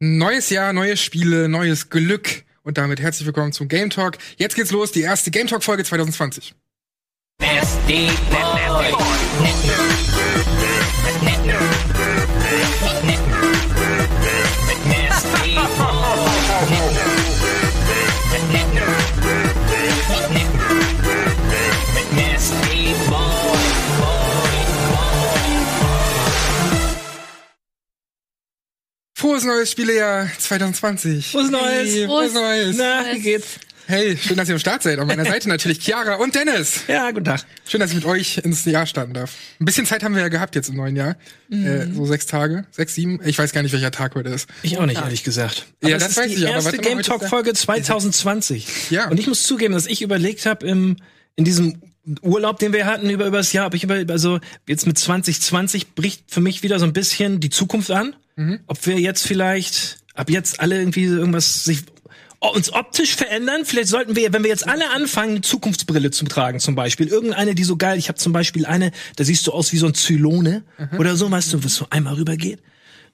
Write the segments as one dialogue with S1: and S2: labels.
S1: Neues Jahr, neue Spiele, neues Glück. Und damit herzlich willkommen zum Game Talk. Jetzt geht's los, die erste Game Talk Folge 2020. Frohes neues Spielejahr 2020.
S2: Frohes Neues.
S1: Hey, frohes Neues.
S2: Na, wie geht's?
S1: Hey, schön, dass ihr am Start seid. An meiner Seite natürlich Chiara und Dennis.
S2: Ja, guten Tag.
S1: Schön, dass ich mit euch ins Jahr starten darf. Ein bisschen Zeit haben wir ja gehabt jetzt im neuen Jahr. Äh, so sechs Tage, sechs, sieben. Ich weiß gar nicht, welcher Tag heute ist.
S2: Ich auch nicht, ehrlich gesagt.
S1: Ja,
S2: es
S1: das
S2: ist
S1: weiß
S2: die
S1: ich, aber
S2: erste
S1: warte mal,
S2: Game Talk Folge 2020.
S1: Ja.
S2: Und ich muss zugeben, dass ich überlegt habe im in diesem Urlaub, den wir hatten über übers Jahr, ob ich über also jetzt mit 2020 bricht für mich wieder so ein bisschen die Zukunft an.
S1: Mhm.
S2: Ob wir jetzt vielleicht ab jetzt alle irgendwie irgendwas sich uns optisch verändern. Vielleicht sollten wir, wenn wir jetzt alle anfangen, eine Zukunftsbrille zu tragen, zum Beispiel. Irgendeine, die so geil, ich habe zum Beispiel eine, da siehst du aus wie so ein Zylone
S1: Mhm.
S2: oder so, weißt du, was so einmal rübergeht.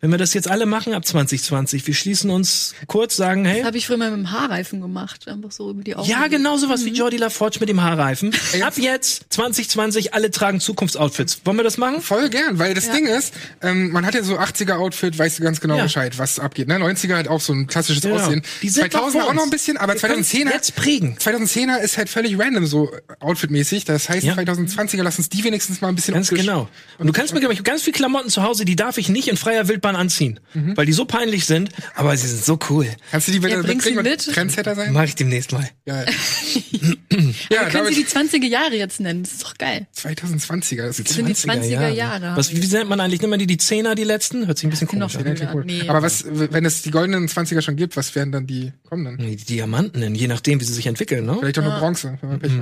S2: Wenn wir das jetzt alle machen ab 2020, wir schließen uns kurz, sagen, hey,
S3: Das habe ich früher mal mit dem Haarreifen gemacht, einfach so über die Augen.
S2: ja, genau sowas wie Jordi LaForge mit dem Haarreifen. Ab jetzt, 2020, alle tragen Zukunftsoutfits. Wollen wir das machen?
S1: Voll gern, weil das Ding ist, ähm, man hat ja so 80er-Outfit, weißt du ganz genau
S2: Ja.
S1: Bescheid, was abgeht. Ne? 90er hat auch so ein klassisches
S2: Genau.
S1: Aussehen.
S2: Die sind
S1: 2000er
S2: noch vor
S1: auch noch ein bisschen, aber
S2: Wir können's
S1: 2010er
S2: jetzt prägen.
S1: 2010er ist halt völlig random so outfitmäßig. Das heißt,
S2: Ja.
S1: 2020er lass uns die wenigstens mal ein bisschen
S2: Ganz genau. Und du kannst mir, glaub ich, ganz viel Klamotten zu Hause, die darf ich nicht in freier Wildbahn anziehen.
S1: Mhm.
S2: Weil die so peinlich sind, aber sie sind so cool.
S1: Kannst du die bitte
S3: Ja,
S1: und
S3: mit.
S1: Trendsetter sein?
S2: Mach ich demnächst mal.
S1: Geil.
S3: Aber
S1: ja,
S3: können Sie die 20er Jahre jetzt nennen? Das ist doch geil.
S1: 2020er. Das ist
S3: sind die 20er Jahre.
S2: Was, wie nennt man eigentlich? Nimmt man die die Zehner, die letzten? Hört sich ein bisschen
S3: Sind
S2: komisch an.
S1: cool.
S3: Nee.
S1: Aber was, wenn es die goldenen 20er schon gibt, was wären dann die kommenden?
S2: Die Diamanten, nennen, je nachdem, wie sie sich entwickeln, ne?
S1: Vielleicht auch nur Bronze, wenn man Pech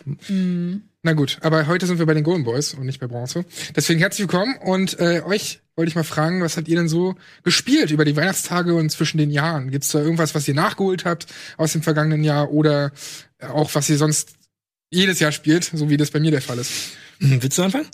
S1: hat. Na gut, aber heute sind wir bei den Golden Boys und nicht bei Bronze. Deswegen herzlich willkommen und äh, euch wollte ich mal fragen, was habt ihr denn so gespielt über die Weihnachtstage und zwischen den Jahren? Gibt's da irgendwas, was ihr nachgeholt habt aus dem vergangenen Jahr oder auch was ihr sonst jedes Jahr spielt, so wie das bei mir der Fall ist?
S2: Hm, Willst du anfangen?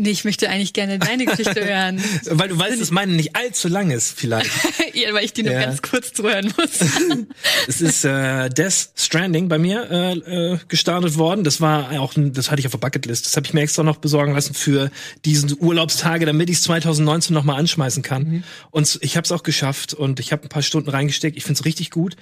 S3: Nee, ich möchte eigentlich gerne deine Geschichte hören.
S2: Weil du weißt, dass meine nicht allzu lang ist, vielleicht.
S3: ja, weil ich die nur
S2: Ja.
S3: ganz kurz zuhören muss.
S2: Es ist äh, Death Stranding bei mir äh, äh, gestartet worden. Das war auch, das hatte ich auf der Bucketlist. Das habe ich mir extra noch besorgen lassen für diesen Urlaubstage, damit ich es 2019 noch mal anschmeißen kann. Und ich habe es auch geschafft und ich habe ein paar Stunden reingesteckt. Ich finde es richtig gut.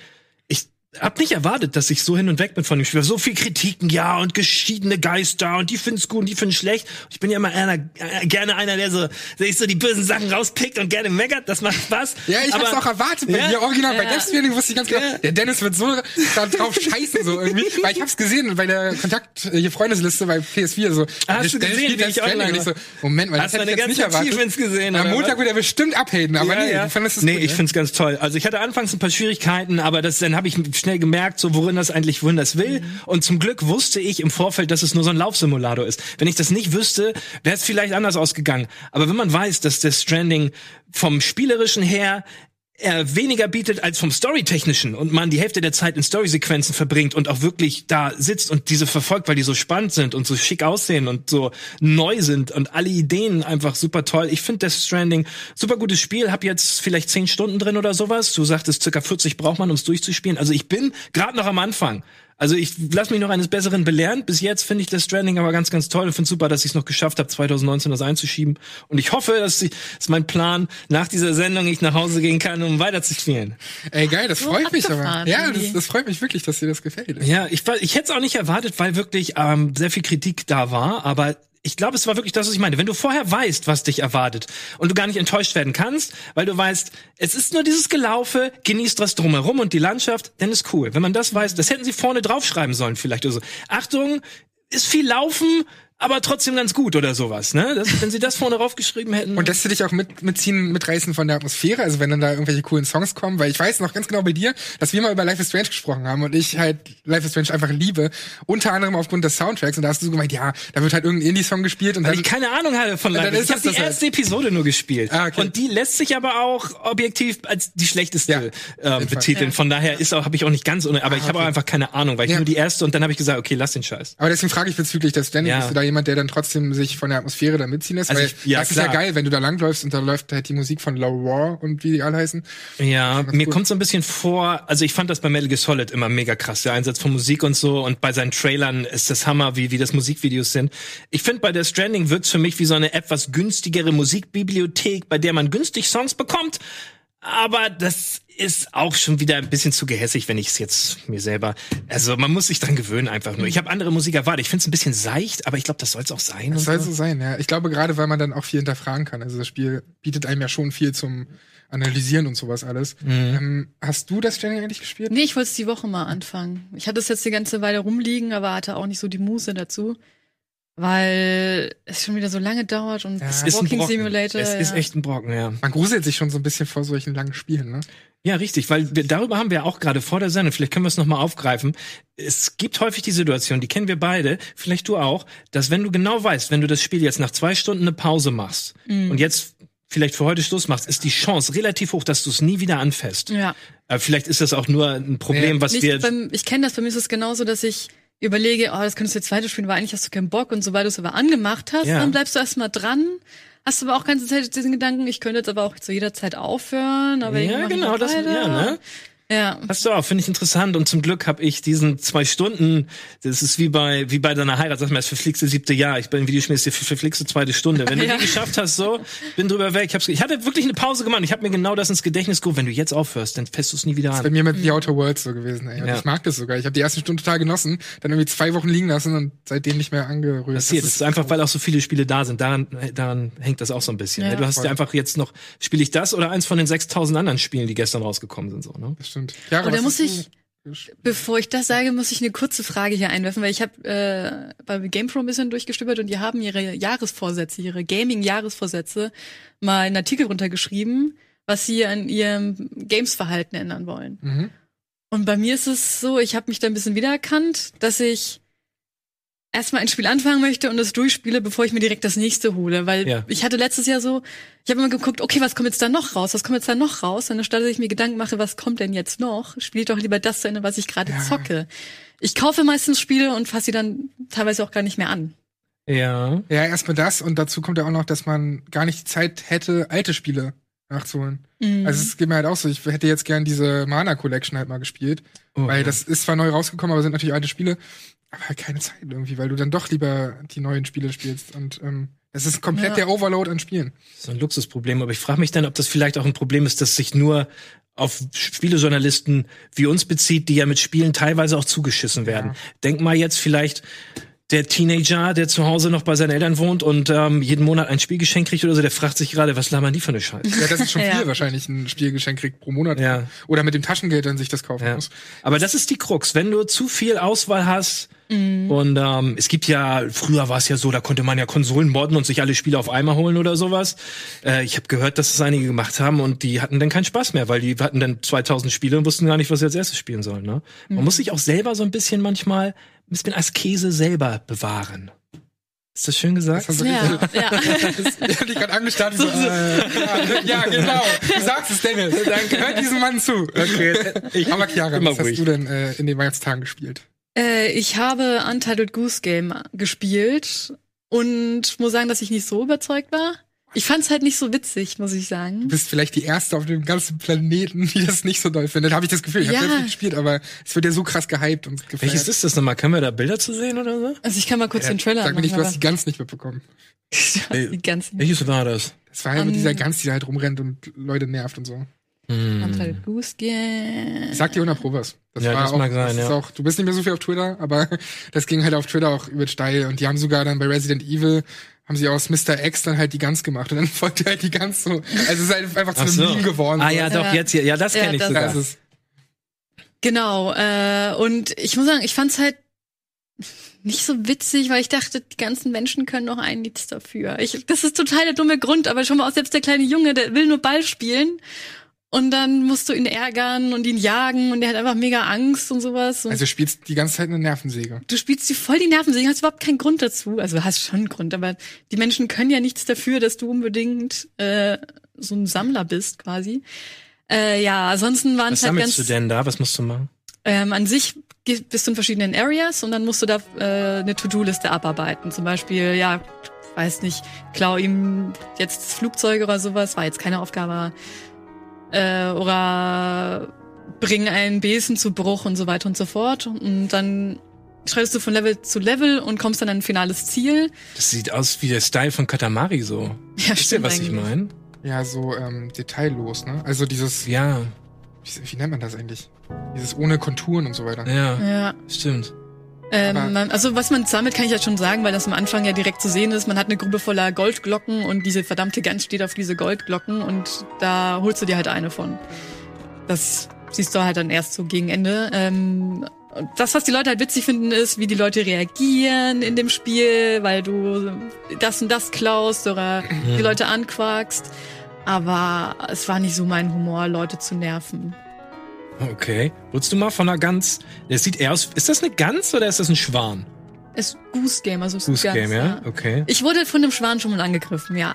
S2: Hab nicht erwartet, dass ich so hin und weg bin von dem Spiel. So viel Kritiken, ja, und geschiedene Geister und die finden's gut und die finden's schlecht. Ich bin ja immer einer, äh, gerne einer, der so, der sich so die bösen Sachen rauspickt und gerne meckert. Das macht Spaß.
S1: Ja, ich
S2: Aber-
S1: hab's auch erwartet bei
S2: Ja?
S1: dir original. Bei
S3: Ja.
S1: Death Stranding wusste ich ganz genau,
S2: Ja.
S1: der Dennis wird so da drauf scheißen so irgendwie, weil ich hab's gesehen bei der Kontakt äh, hier Freundesliste bei PS4 so.
S2: Hast du gesehen, wie
S1: Death
S2: ich online
S1: ich so,
S2: war?
S1: Moment mal, das
S2: Hast
S1: hätte
S2: du
S1: ich jetzt nicht erwartet.
S2: Gesehen,
S1: Am Montag wird er bestimmt abhaten, aber nee, du fandest es
S2: nee,
S1: gut,
S2: ich
S1: ne?
S2: find's ganz toll. Also ich hatte anfangs ein paar Schwierigkeiten, aber das, dann habe ich schnell gemerkt, so worin das eigentlich, wohin das will.
S1: Mhm.
S2: Und zum Glück wusste ich im Vorfeld, dass es nur so ein Laufsimulator ist. Wenn ich das nicht wüsste, wäre es vielleicht anders ausgegangen. Aber wenn man weiß, dass das Stranding vom spielerischen her er weniger bietet als vom Storytechnischen und man die Hälfte der Zeit in Storysequenzen verbringt und auch wirklich da sitzt und diese verfolgt, weil die so spannend sind und so schick aussehen und so neu sind und alle Ideen einfach super toll. Ich finde Death Stranding super gutes Spiel, hab jetzt vielleicht zehn Stunden drin oder sowas. Du sagtest, circa 40 braucht man, um es durchzuspielen. Also ich bin gerade noch am Anfang. Also ich lass mich noch eines Besseren belehren. Bis jetzt finde ich das Stranding aber ganz, ganz toll und finde super, dass ich es noch geschafft habe, 2019 das einzuschieben. Und ich hoffe, dass ich, ist mein Plan, nach dieser Sendung ich nach Hause gehen kann, um weiterzuspielen.
S1: Ey, geil, das
S3: So
S1: freut mich aber. Ja, das, das freut mich wirklich, dass dir das gefällt.
S2: Ja, ich, war- ich hätte es auch nicht erwartet, weil wirklich ähm, sehr viel Kritik da war, aber ich glaube, es war wirklich das, was ich meine. Wenn du vorher weißt, was dich erwartet und du gar nicht enttäuscht werden kannst, weil du weißt, es ist nur dieses Gelaufe, genießt das drumherum und die Landschaft, dann ist cool. Wenn man das weiß, das hätten sie vorne draufschreiben sollen vielleicht oder so. Achtung, ist viel Laufen, aber trotzdem ganz gut oder sowas, ne? Das, wenn sie das vorne draufgeschrieben hätten.
S1: Und lässt du dich auch mit, mitziehen, mitreißen von der Atmosphäre? Also wenn dann da irgendwelche coolen Songs kommen? Weil ich weiß noch ganz genau bei dir, dass wir mal über Life is Strange gesprochen haben und ich halt Life is Strange einfach liebe. Unter anderem aufgrund des Soundtracks. Und da hast du so gemeint, ja, da wird halt irgendein Indie-Song gespielt und
S2: Weil
S1: dann...
S2: ich keine Ahnung hatte von
S1: Und
S2: Live.
S1: dann
S2: Ich
S1: ist
S2: habe die
S1: halt.
S2: erste Episode nur gespielt.
S1: Ah, okay.
S2: Und die lässt sich aber auch objektiv als die schlechteste
S1: Ja,
S2: ähm, betiteln. Von daher ist auch habe ich auch nicht ganz ohne, aber ich habe auch einfach keine Ahnung, weil ich
S1: Ja.
S2: nur die erste und dann habe ich gesagt, okay, lass den Scheiß.
S1: aber deswegen frage ich bezüglich des Standing,
S2: Ja.
S1: bist du da jemand, der dann trotzdem sich von der Atmosphäre da mitziehen lässt.
S2: Also
S1: weil
S2: ich- ja,
S1: das ist ja
S2: klar.
S1: geil, wenn du da langläufst und da läuft halt die Musik von Low War und wie die alle heißen.
S2: Ja, mir
S1: gut.
S2: kommt so ein bisschen vor, also ich fand das bei Metal Gear Solid immer mega krass, der Einsatz von Musik und so und bei seinen Trailern ist das Hammer, wie, wie das Musikvideos sind. Ich finde, bei der Stranding wirkt's für mich wie so eine etwas günstigere Musikbibliothek, bei der man günstig Songs bekommt, aber das ist auch schon wieder ein bisschen zu gehässig, wenn ich es jetzt mir selber. Also man muss sich dran gewöhnen einfach nur. Ich habe andere Musik erwartet. Ich finde es ein bisschen seicht, aber ich glaube, das soll es auch sein.
S1: Das soll
S2: so.
S1: so sein, ja. Ich glaube gerade, weil man dann auch viel hinterfragen kann. Also das Spiel bietet einem ja schon viel zum Analysieren und sowas alles.
S2: Mhm.
S1: Ähm, hast du das Stranding eigentlich gespielt?
S3: Nee, ich wollte es die Woche mal anfangen. Ich hatte es jetzt die ganze Weile rumliegen, aber hatte auch nicht so die Muße dazu. Weil es schon wieder so lange dauert und
S1: Ja.
S3: das
S1: Es
S2: ist ein
S3: Walking
S2: Brocken.
S3: Simulator.
S2: Es ist
S3: ja.
S2: echt ein Brocken, ja.
S1: Man gruselt sich schon so ein bisschen vor solchen langen Spielen, ne?
S2: Ja, richtig, weil wir, darüber haben wir auch gerade vor der Sendung, vielleicht können wir es nochmal aufgreifen. Es gibt häufig die Situation, die kennen wir beide, vielleicht du auch, dass wenn du genau weißt, wenn du das Spiel jetzt nach zwei Stunden eine Pause machst und jetzt vielleicht für heute Schluss machst, ist die Chance relativ hoch, dass du es nie wieder anfasst.
S3: Ja.
S2: Aber vielleicht ist das auch nur ein Problem,
S1: Nee,
S2: was
S3: Nicht
S2: wir...
S3: beim, ich kenne das, bei mir ist es genauso, dass ich überlege, oh, das könntest du jetzt weiter spielen, weil eigentlich hast du keinen Bock und sobald du es aber angemacht hast,
S2: Ja.
S3: dann bleibst du erstmal dran. Hast aber auch ganze Zeit diesen Gedanken, ich könnte jetzt aber auch zu jeder Zeit aufhören, aber
S2: Ja, genau, das- ja, ne?
S3: Ja.
S2: Hast du auch, finde ich interessant. Und zum Glück habe ich diesen zwei Stunden, das ist wie bei, wie bei deiner Heirat, sag mal, das verflixte siebte Jahr. Ich bin im Videospiel, ist die verflixte zweite Stunde. Wenn du
S3: Ja.
S2: die geschafft hast, so, bin drüber weg. Ich, hab's, ich hatte wirklich eine Pause gemacht. Ich habe mir genau das ins Gedächtnis gerufen. Wenn du jetzt aufhörst, dann fässt du es nie wieder
S1: Bei
S2: an.
S1: mir mit The Outer Worlds so gewesen, ey. Und
S2: Ja.
S1: ich mag das sogar. Ich habe die ersten Stunden total genossen, dann irgendwie zwei Wochen liegen lassen und seitdem nicht mehr angerührt.
S2: Passiert. Das ist einfach, weil auch so viele Spiele da sind. Daran, daran hängt das auch so ein bisschen.
S3: Ja.
S2: ne? Du hast ja einfach jetzt noch, spiele ich das oder eins von den 6000 anderen Spielen, die gestern rausgekommen sind, so, ne?
S1: Stimmt. Ja,
S3: Oder
S1: was
S3: muss ich, bevor ich das sage, muss ich eine kurze Frage hier einwerfen, weil ich habe äh, bei GamePro ein bisschen durchgestöbert und die haben ihre Jahresvorsätze, ihre Gaming-Jahresvorsätze mal einen Artikel runtergeschrieben, was sie an ihrem Games-Verhalten ändern wollen.
S1: Mhm.
S3: Und bei mir ist es so, ich habe mich da ein bisschen wiedererkannt, dass ich erstmal ein Spiel anfangen möchte und es durchspiele, bevor ich mir direkt das nächste hole. Weil
S2: Ja.
S3: ich hatte letztes Jahr so, ich habe immer geguckt, okay, was kommt jetzt da noch raus? Was kommt jetzt da noch raus? Und anstatt dass ich mir Gedanken mache, was kommt denn jetzt noch, spiele ich doch lieber das zu Ende, was ich gerade
S1: Ja.
S3: zocke. Ich kaufe meistens Spiele und fasse sie dann teilweise auch gar nicht mehr an.
S2: Ja.
S1: Ja, erstmal das und dazu kommt ja auch noch, dass man gar nicht die Zeit hätte, alte Spiele nachzuholen.
S3: Mhm.
S1: Also es geht mir halt auch so, ich hätte jetzt gern diese Mana Collection halt mal gespielt,
S2: Oh,
S1: weil
S2: ja.
S1: das ist zwar neu rausgekommen, aber sind natürlich alte Spiele, aber halt keine Zeit irgendwie, weil du dann doch lieber die neuen Spiele spielst und ähm, es ist komplett
S3: Ja.
S1: der Overload an Spielen.
S2: so ein Luxusproblem, aber ich frage mich dann, ob das vielleicht auch ein Problem ist, das sich nur auf Spielejournalisten wie uns bezieht, die ja mit Spielen teilweise auch zugeschissen werden. Denk mal jetzt vielleicht der Teenager, der zu Hause noch bei seinen Eltern wohnt und ähm, jeden Monat ein Spielgeschenk kriegt oder so, der fragt sich gerade, was labern die für eine Scheiße?
S1: Ja, das ist schon
S3: Ja.
S1: viel wahrscheinlich ein Spielgeschenk kriegt pro Monat.
S2: Ja.
S1: Oder mit dem Taschengeld dann sich das kaufen
S2: Ja.
S1: muss.
S2: Aber das ist die Krux. Wenn du zu viel Auswahl hast und ähm, es gibt ja, früher war es ja so, da konnte man ja Konsolen modden und sich alle Spiele auf einmal holen oder sowas. Äh, ich habe gehört, dass das einige gemacht haben und die hatten dann keinen Spaß mehr, weil die hatten dann 2000 Spiele und wussten gar nicht, was sie als erstes spielen sollen. Ne? Man muss sich auch selber so ein bisschen manchmal, ein bisschen Askese selber bewahren. Ist das schön gesagt?
S1: Das hast du
S3: ja,
S1: richtig-
S3: ja.
S1: Ich hab dich gerade angestarrt. wie So, äh, ja, ja, genau. Du sagst es, Dennis. Danke. Hört diesem Mann zu.
S2: Okay, ich,
S1: Aber Chiara,
S2: Immer
S1: was hast
S2: ruhig.
S1: du denn äh, in den Weihnachtstagen gespielt?
S3: Äh, ich habe Untitled Goose Game gespielt und muss sagen, dass ich nicht so überzeugt war. Ich fand's halt nicht so witzig, muss ich
S1: Du
S3: sagen.
S1: bist vielleicht die erste auf dem ganzen Planeten, die das nicht so doll findet. Habe ich das Gefühl. Ich
S3: Ja.
S1: habe selbst nicht gespielt, aber es wird ja so krass gehypt und gefeiert.
S2: welches ist das nochmal? Können wir da Bilder zu sehen oder so?
S3: Also ich kann mal kurz den Trailer
S1: Sag mir nicht, du hast die Gans nicht mitbekommen.
S3: aber die ganzen
S2: Welches war das?
S1: Das war halt
S3: Um,
S1: mit dieser Gans, die da halt rumrennt und Leute nervt und so.
S3: Game.
S1: Ich sag dir 100 Pro was. Das
S2: Ja,
S1: war
S2: das
S1: auch,
S2: mag sein, ja.
S1: auch, du bist nicht mehr so viel auf Twitter, aber das ging halt auf Twitter auch übel steil. Und die haben sogar dann bei Resident Evil haben sie aus Mr. X dann halt die Gans gemacht und dann folgte halt die Gans so. Also es ist halt einfach zu
S2: Ach
S1: einem
S2: so.
S1: Meme geworden.
S2: Ah
S1: so.
S2: ja, doch,
S3: Ja.
S2: jetzt hier. Ja, das
S3: Ja,
S2: kenne ich
S3: das-
S2: sogar.
S1: Das ist,
S3: Genau, äh, und ich muss sagen, ich fand's halt nicht so witzig, weil ich dachte, die ganzen Menschen können doch ein nichts dafür. Ich, das ist total der dumme Grund, aber schon mal auch selbst der kleine Junge, der will nur Ball spielen. Und dann musst du ihn ärgern und ihn jagen und der hat einfach mega Angst und sowas. Und
S1: also du spielst die ganze Zeit eine Nervensäge.
S3: du spielst dir voll die Nerven, hast überhaupt keinen Grund dazu. Also du hast schon einen Grund, aber die Menschen können ja nichts dafür, dass du unbedingt äh, so ein Sammler bist, quasi. Äh, ja, ansonsten waren
S2: Was
S3: es halt
S2: sammelst
S3: ganz
S2: du denn da? Was musst du machen?
S3: ähm, an sich bist du in verschiedenen Areas und dann musst du da äh, eine To-Do-Liste abarbeiten. Zum Beispiel, ja, weiß nicht, klau ihm jetzt das Flugzeug oder sowas, war jetzt keine Aufgabe. Äh, oder bring einen Besen zu Bruch und so weiter und so fort. Und dann schreitest du von Level zu Level und kommst dann an ein finales Ziel.
S2: Das sieht aus wie der Style von Katamari so.
S3: Ja,
S2: Wisst ihr, was ich
S3: eigentlich.
S2: meine?
S1: Ja, so ähm, detaillos, ne? Also dieses,
S2: Ja,
S1: wie, wie nennt man das eigentlich? Dieses ohne Konturen und so weiter.
S2: ja,
S3: Ja.
S2: stimmt.
S3: Ähm, man, also was man sammelt, kann ich jetzt schon sagen, weil das am Anfang ja direkt zu sehen ist. Man hat eine Gruppe voller Goldglocken und diese verdammte Gans steht auf diese Goldglocken und da holst du dir halt eine von. Das siehst du halt dann erst so gegen Ende. Ähm, und das, was die Leute halt witzig finden, ist, wie die Leute reagieren in dem Spiel, weil du das und das klaust oder die Leute anquakst. Aber es war nicht so mein Humor, Leute zu nerven.
S2: Okay. Wurdest du mal von einer Gans? Das sieht eher aus. Ist das eine Gans oder ist das ein Schwan?
S3: Es ist Goose Game, also es ist
S2: Goose Game, ja? Okay.
S3: Ich wurde von dem Schwan schon mal angegriffen, ja.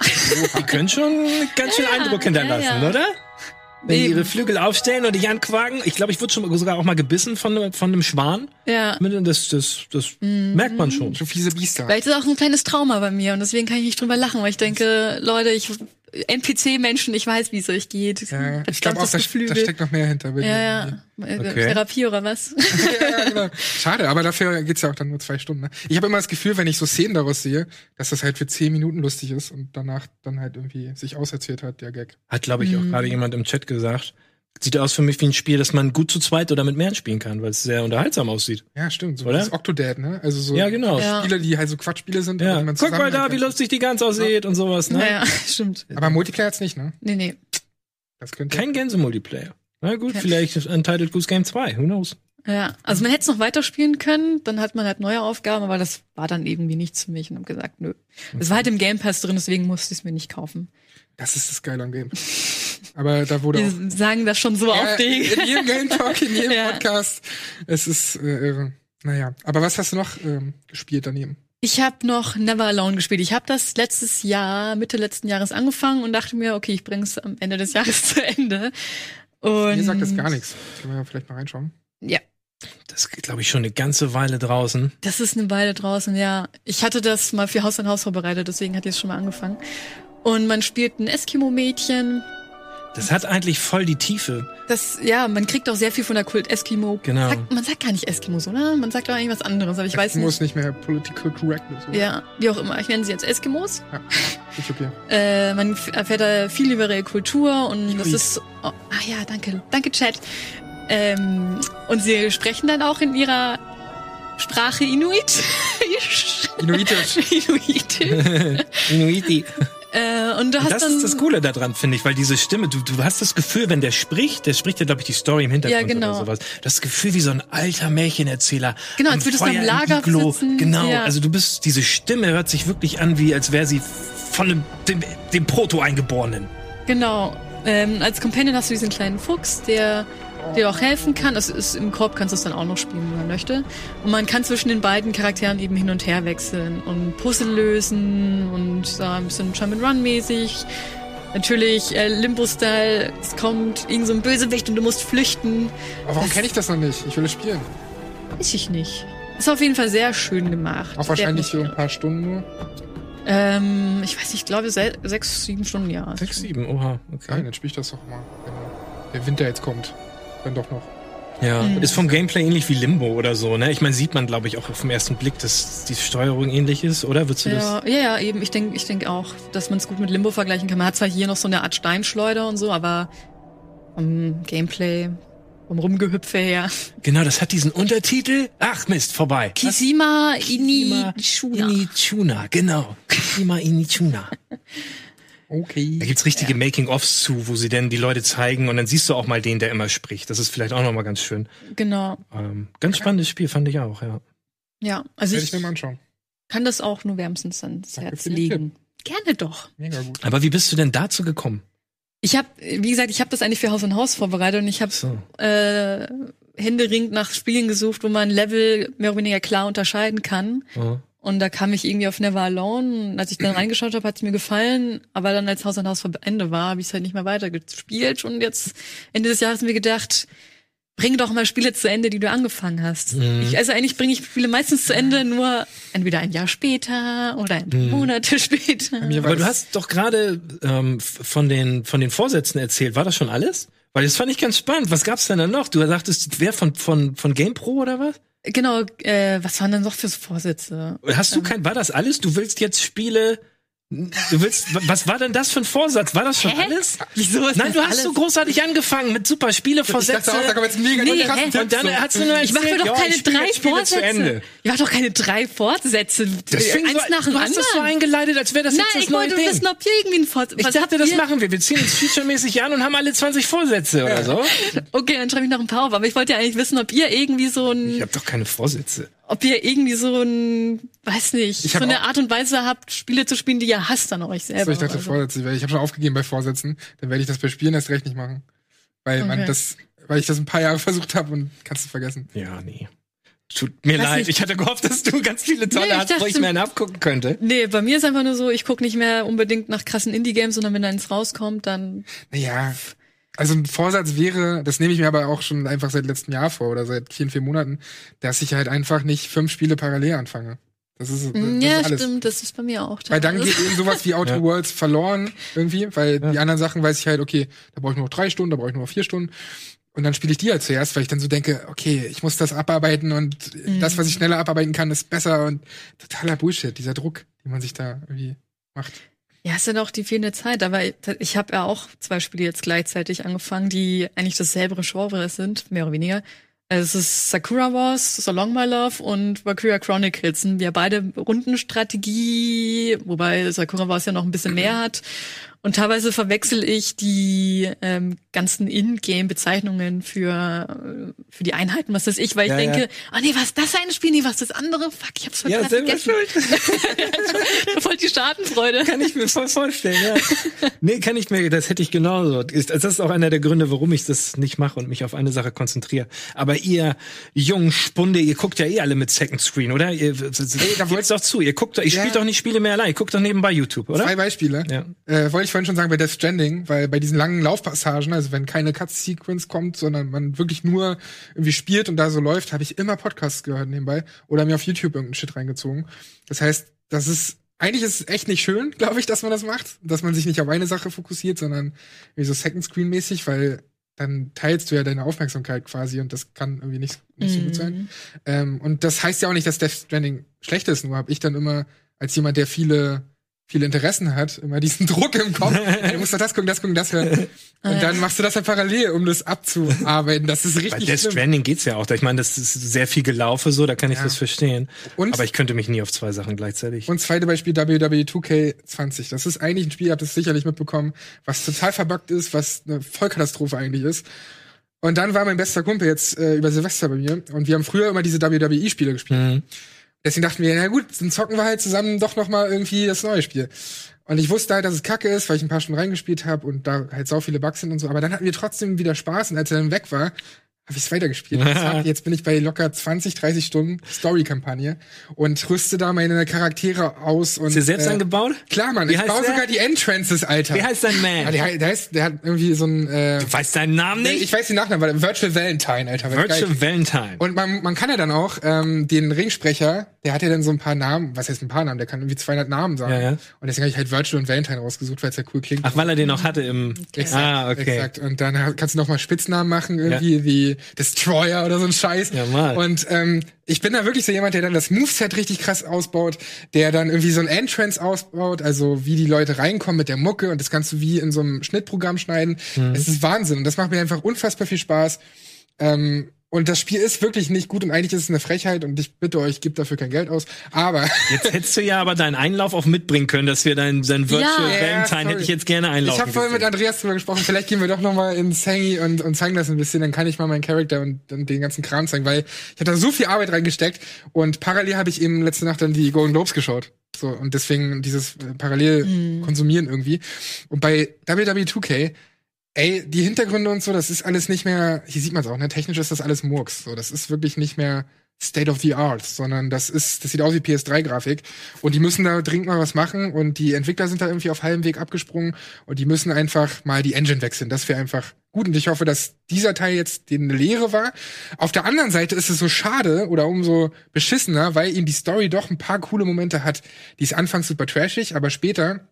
S2: Die können schon ganz schön
S3: Ja, ja,
S2: Eindruck hinterlassen,
S3: ja, ja.
S2: oder? Wenn die ihre Flügel aufstellen und dich anquaken. Ich glaube, ich wurde schon sogar auch mal gebissen von, einem- von einem Schwan.
S3: Ja.
S2: Das, das, das
S3: Mhm.
S2: merkt man schon.
S1: Schon fiese Biester.
S3: Vielleicht ist es auch ein kleines Trauma bei mir und deswegen kann ich nicht drüber lachen, weil ich denke, Leute, ich NPC-Menschen, ich weiß, wie es euch geht.
S1: Ja, ich glaube auch, da, da steckt noch mehr hinter.
S3: ja, ja.
S2: Okay.
S3: Therapie oder was?
S1: ja, ja, genau. Schade, aber dafür geht's ja auch dann nur zwei Stunden. Ne? Ich habe immer das Gefühl, wenn ich so Szenen daraus sehe, dass das halt für zehn Minuten lustig ist und danach dann halt irgendwie sich auserzählt hat, der Gag.
S2: Hat, glaube ich, auch
S3: Mhm.
S2: gerade jemand im Chat gesagt. Sieht aus für mich wie ein Spiel, das man gut zu zweit oder mit mehreren spielen kann, weil es sehr unterhaltsam aussieht.
S1: Ja, stimmt. So
S2: Oder?
S1: das Octodad, ne? Also so
S2: Ja, genau.
S3: Ja.
S1: Spiele, die halt so Quatschspiele sind.
S2: Ja.
S1: man
S2: Guck mal da, wie lustig die Gans aussieht und sowas, ne?
S3: Naja, stimmt.
S1: Aber Multiplayer hat's nicht, ne?
S3: Nee, nee.
S1: Das könnte.
S2: Kein Gänse-Multiplayer. Na gut,
S3: Ja.
S2: vielleicht Untitled Goose Game 2, who knows?
S3: Ja, also man hätte es noch weiterspielen können, dann hat man halt neue Aufgaben, aber das war dann irgendwie nichts für mich und hab gesagt, nö. Es war halt im Game Pass drin, deswegen musste ich es mir nicht kaufen.
S1: Das ist das Geile am Game. Aber da wurde
S3: Wir
S1: auch.
S3: sagen das schon so
S1: Ja,
S3: aufregend.
S1: in jedem Game Talk, in jedem
S3: Ja.
S1: Podcast. Es ist äh, irre. Naja, aber was hast du noch ähm, gespielt daneben?
S3: Ich habe noch Never Alone gespielt. Ich habe das letztes Jahr, Mitte letzten Jahres angefangen und dachte mir, okay, ich bringe es am Ende des Jahres zu Ende. Und
S1: Mir sagt das gar nichts. Können wir ja vielleicht mal reinschauen.
S3: Ja,
S2: Das geht, glaube ich, schon eine ganze Weile draußen.
S3: das ist eine Weile draußen, ja. Ich hatte das mal für Haus an Haus vorbereitet, deswegen hatte ich es schon mal angefangen. Und man spielt ein Eskimo-Mädchen.
S2: Das hat eigentlich voll die Tiefe.
S3: Das, ja, man kriegt auch sehr viel von der Kult Eskimo.
S2: Genau.
S3: Sagt, man sagt gar nicht Eskimos, oder? Man sagt doch eigentlich was anderes, aber ich weiß
S1: muss
S3: nicht.
S1: nicht mehr political correctness. oder?
S3: Ja, wie auch immer. Ich nenne sie jetzt Eskimos.
S1: ja. Ist okay.
S3: Äh, man erfährt da viel über ihre Kultur und das
S1: Inuit.
S3: ist. Oh, ah ja, danke. Danke, Chat. Ähm, und sie sprechen dann auch in ihrer Sprache Inuit.
S1: Inuitisch.
S3: Inuit.
S2: Inuiti.
S3: Äh, und du hast
S2: Das
S3: dann.
S2: ist das Coole daran, finde ich, weil diese Stimme, du, du hast das Gefühl, wenn der spricht, der spricht ja, glaube ich, die Story im Hintergrund
S3: Ja, genau.
S2: oder sowas. Das Gefühl wie so ein alter Märchenerzähler.
S3: Genau, als würdest du am Lager
S2: Iglo.
S3: sitzen.
S2: Genau,
S3: Ja.
S2: also du bist, diese Stimme hört sich wirklich an, wie als wäre sie von dem, dem, dem Proto-Eingeborenen.
S3: Genau. Ähm, als Companion hast du diesen kleinen Fuchs, der dir auch helfen kann. Das ist, Im Korb kannst du es dann auch noch spielen, wenn man möchte. Und man kann zwischen den beiden Charakteren eben hin und her wechseln und Puzzle lösen und äh, ein bisschen Jump'n'Run-mäßig. Natürlich äh, Limbo-Style. Es kommt irgend so ein Bösewicht und du musst flüchten.
S1: Aber warum kenne ich das noch nicht? Ich will es spielen.
S3: Weiß ich nicht. Ist auf jeden Fall sehr schön gemacht.
S1: Auch wahrscheinlich so ein paar Stunden nur.
S3: Ähm, ich weiß nicht, ich glaube se sechs, sieben Stunden, ja.
S2: Sechs, sieben, oha. Okay.
S1: dann spiel ich das doch mal, wenn der Winter jetzt kommt. Dann doch noch.
S2: Ja,
S3: Mhm.
S2: ist vom Gameplay ähnlich wie Limbo oder so, ne? Ich meine, sieht man, glaube ich, auch auf den ersten Blick, dass die Steuerung ähnlich ist, oder? Würdest du das?
S3: Ja, ja, ja, eben. Ich denke ich denk auch, dass man es gut mit Limbo vergleichen kann. Man hat zwar hier noch so eine Art Steinschleuder und so, aber vom Gameplay, vom Rumgehüpfe her.
S2: Genau, das hat diesen Untertitel. Ach Mist, vorbei.
S3: Kisima
S2: Kisima
S3: Inichuna.
S2: Inichuna, genau. Kisima Inichuna.
S1: Okay.
S2: Da gibt's richtige Making-ofs zu, wo sie denn die Leute zeigen und dann siehst du auch mal den, der immer spricht. Das ist vielleicht auch nochmal ganz schön.
S3: Genau.
S2: Ähm, ganz spannendes Spiel, fand ich auch, ja.
S3: Ja, also
S1: Werde ich
S3: ich
S1: mir mal anschauen.
S3: kann das auch nur wärmstens ans
S1: Danke
S3: Herz legen. Gerne doch.
S1: Mega gut.
S2: Aber wie bist du denn dazu gekommen?
S3: Ich habe, wie gesagt, ich habe das eigentlich für Haus und Haus vorbereitet und ich habe
S2: So.
S3: äh, händeringend nach Spielen gesucht, wo man Level mehr oder weniger klar unterscheiden kann.
S2: Oh.
S3: Und da kam ich irgendwie auf Never Alone. Und als ich dann reingeschaut habe, hat es mir gefallen. Aber dann, als Haus an Haus vor Ende war, habe ich es halt nicht mehr weitergespielt. Und jetzt, Ende des Jahres, mir gedacht, bring doch mal Spiele zu Ende, die du angefangen hast.
S2: Mhm.
S3: Ich, also eigentlich bringe ich Spiele meistens zu Ende, nur entweder ein Jahr später oder ein paar
S2: Mhm.
S3: Monate später.
S2: Aber du hast doch gerade ähm, von den von den Vorsätzen erzählt. War das schon alles? Weil das fand ich ganz spannend. Was gab's denn dann noch? Du sagtest, wer von von von GamePro oder was?
S3: Genau, äh, was waren denn noch für Vorsätze?
S2: Hast du kein? War das alles? Du willst jetzt Spiele? Du willst? Was war denn das für ein Vorsatz? War das schon
S3: Hä?
S2: alles?
S3: Wieso ist
S2: Nein,
S3: das
S2: du hast
S3: alles?
S2: so großartig angefangen mit super
S1: Ich
S2: Spielevorsätze.
S1: dachte auch, da kommt jetzt ein mega
S3: Nee,
S1: krassen
S2: Und dann hat sie nur
S3: Ich mache
S2: erzählt,
S3: doch
S2: ja,
S3: keine
S2: ich spiele
S3: drei
S2: Spiele
S3: Fortsätze. Ich mache doch keine drei Fortsätze.
S2: Das fing
S3: Eins
S2: so,
S3: nach dem
S2: du hast das so
S3: anderen.
S2: eingeleitet, als wäre das
S3: Nein,
S2: jetzt das
S3: ich
S2: neue
S3: wollte
S2: Ding.
S3: wissen, ob ihr irgendwie ein Vorsatz.
S2: ich
S3: was
S2: dachte, das machen wir. Wir ziehen uns featuremäßig an und haben alle 20 Vorsätze oder so.
S3: Okay, dann schreibe ich noch ein paar auf. Aber ich wollte ja eigentlich wissen, ob ihr irgendwie so ein,
S2: Ich habe doch keine Vorsätze.
S3: Ob ihr irgendwie so ein, weiß nicht,
S1: Ich
S3: so eine Art und Weise habt, Spiele zu spielen, die ihr hasst an euch selber.
S1: So, ich dachte
S3: oder so.
S1: Vorsätze, weil ich habe schon aufgegeben bei Vorsätzen. Dann werde ich das bei Spielen erst recht nicht machen. Weil man
S3: Okay.
S1: das, weil ich das ein paar Jahre versucht habe und kannst du vergessen.
S2: Ja, nee. Tut mir
S3: Weiß
S2: leid.
S3: nicht.
S2: Ich hatte gehofft, dass du ganz viele tolle
S3: Nee,
S2: hast, wo ich mir einen abgucken könnte.
S3: Nee, bei mir ist einfach nur so, ich gucke nicht mehr unbedingt nach krassen Indie-Games, sondern wenn da eins rauskommt, dann
S1: Naja, also ein Vorsatz wäre, das nehme ich mir aber auch schon einfach seit letztem Jahr vor oder seit vielen, vier Monaten, dass ich halt einfach nicht fünf Spiele parallel anfange. Das ist, das
S3: Mm, ja,
S1: ist alles.
S3: stimmt, das ist bei mir auch.
S1: Weil dann geht eben sowas wie Outer
S2: Ja.
S1: Worlds verloren irgendwie, weil die anderen Sachen weiß ich halt, okay, da brauche ich nur noch drei Stunden, da brauche ich nur noch vier Stunden. Und dann spiele ich die halt zuerst, weil ich dann so denke, okay, ich muss das abarbeiten und das, was ich schneller abarbeiten kann, ist besser und totaler Bullshit, dieser Druck, den man sich da irgendwie macht.
S3: Ja, ist ja doch die fehlende Zeit, aber ich habe ja auch zwei Spiele jetzt gleichzeitig angefangen, die eigentlich dasselbe Genre sind, mehr oder weniger. Es ist Sakura Wars, So Long My Love und Valkyria Chronicles. Sind wir beide Rundenstrategie, wobei Sakura Wars ja noch ein bisschen mehr hat. Und teilweise verwechsel ich die ähm, ganzen In-Game-Bezeichnungen für, äh, für die Einheiten, was weiß ich, weil ich
S2: Ja, ja.
S3: denke, ah nee, was ist das eine Spiel, nee, was ist das andere? Fuck, ich hab's voll
S2: Ja, selber
S3: vergessen.
S2: schuld.
S3: voll die Schadenfreude.
S2: Kann ich mir voll vorstellen, ja. nee, kann ich mir, das hätte ich genauso. Das ist auch einer der Gründe, warum ich das nicht mache und mich auf eine Sache konzentriere. Aber ihr jungen Spunde, ihr guckt ja eh alle mit Second Screen, oder? Ihr,
S1: da
S2: gibt's doch zu. Ihr guckt doch, ihr
S1: Ja.
S2: spielt doch nicht Spiele mehr allein. Ihr guckt doch nebenbei YouTube, oder?
S1: Zwei Beispiele.
S2: Ja.
S1: Äh, wollte ich vorhin schon sagen bei Death Stranding, weil bei diesen langen Laufpassagen, also wenn keine Cut-Sequence kommt, sondern man wirklich nur irgendwie spielt und da so läuft, habe ich immer Podcasts gehört nebenbei oder mir auf YouTube irgendeinen Shit reingezogen. Das heißt, das ist eigentlich ist es echt nicht schön, glaube ich, dass man das macht, dass man sich nicht auf eine Sache fokussiert, sondern wie so Second Screen mäßig, weil dann teilst du ja deine Aufmerksamkeit quasi und das kann irgendwie nicht, nicht so gut sein. Ähm, und das heißt ja auch nicht, dass Death Stranding schlecht ist, nur habe ich dann immer als jemand, der viele viele Interessen hat, immer diesen Druck im Kopf. du musst doch das gucken, das gucken, das hören. Und dann machst du das halt parallel, um das abzuarbeiten. Das ist
S2: Bei
S1: richtig
S2: Death
S1: schlimm.
S2: Stranding geht's ja auch. Ich meine, das ist sehr viel Gelaufe so, da kann ich
S1: Ja.
S2: das verstehen.
S1: Und-
S2: Aber ich könnte mich nie auf zwei Sachen gleichzeitig.
S1: Und zweite Beispiel WWE 2K20. Das ist eigentlich ein Spiel, ihr habt es sicherlich mitbekommen, was total verbuggt ist, was eine Vollkatastrophe eigentlich ist. Und dann war mein bester Kumpel jetzt äh, über Silvester bei mir und wir haben früher immer diese WWE-Spiele gespielt.
S2: Mhm.
S1: Deswegen dachten wir, na gut, dann zocken wir halt zusammen doch noch mal irgendwie das neue Spiel. Und ich wusste halt, dass es kacke ist, weil ich ein paar Stunden reingespielt habe und da halt sau viele Bugs sind und so. Aber dann hatten wir trotzdem wieder Spaß und als er dann weg war, habe ich es weitergespielt. Jetzt hab- Jetzt bin ich bei locker 20, 30 Stunden Story-Kampagne und rüste da meine Charaktere aus. Und,
S2: Ist der selbst
S1: äh,
S2: angebaut?
S1: Klar, Mann.
S2: Wie
S1: Ich baue
S2: der?
S1: sogar die Entrances, Alter.
S2: Wie heißt dein
S1: Ja,
S2: Man?
S1: der, der, heißt, der hat irgendwie so ein äh,
S2: Du weißt deinen Namen nicht?
S1: ich weiß den Nachnamen, weil Virtual Valentine, Alter. weil geil.
S2: Virtual Valentine.
S1: Und man, man kann ja dann auch ähm, den Ringsprecher, der hat ja dann so ein paar Namen, was heißt ein paar Namen, der kann irgendwie 200 Namen sagen.
S2: Ja, ja.
S1: Und deswegen habe ich halt Virtual und Valentine rausgesucht, weil es ja cool klingt.
S2: Ach, weil er den noch hatte im.
S1: Exakt,
S2: ah, okay.
S1: Exakt. Und dann kannst du noch mal Spitznamen machen, irgendwie wie Destroyer oder so ein Scheiß.
S2: Ja, mal.
S1: Und ähm, ich bin da wirklich so jemand, der dann das Moveset richtig krass ausbaut, der dann irgendwie so ein Entrance ausbaut, also wie die Leute reinkommen mit der Mucke und das kannst du wie in so einem Schnittprogramm schneiden.
S2: Mhm.
S1: Es ist Wahnsinn und das macht mir einfach unfassbar viel Spaß. Ähm, und das Spiel ist wirklich nicht gut und eigentlich ist es eine Frechheit und ich bitte euch, gebt dafür kein Geld aus. Aber
S2: Jetzt hättest du ja aber deinen Einlauf auch mitbringen können, dass wir dein, dein Virtual
S3: Ja.
S1: Ja,
S2: Valentine
S1: sorry.
S2: hätte ich jetzt gerne
S1: Ich
S2: einlaufen
S1: habe vorhin mit. Andreas drüber gesprochen, vielleicht gehen wir doch noch mal ins Hangy und, und zeigen das ein bisschen, dann kann ich mal meinen Charakter und, und den ganzen Kram zeigen, weil ich habe da so viel Arbeit reingesteckt und parallel habe ich eben letzte Nacht dann die Golden Globes geschaut. So, und deswegen dieses äh, parallel konsumieren irgendwie. Und bei WWE2K, ey, die Hintergründe und so, das ist alles nicht mehr, hier sieht man es auch, ne? Technisch ist das alles Murks. So, das ist wirklich nicht mehr State of the Art, sondern das ist, das sieht aus wie PS3-Grafik. Und die müssen da dringend mal was machen und die Entwickler sind da irgendwie auf halbem Weg abgesprungen und die müssen einfach mal die Engine wechseln. Das wäre einfach gut und ich hoffe, dass dieser Teil jetzt eine Lehre war. Auf der anderen Seite ist es so schade oder umso beschissener, weil ihm die Story doch ein paar coole Momente hat. Die ist anfangs super trashig, aber später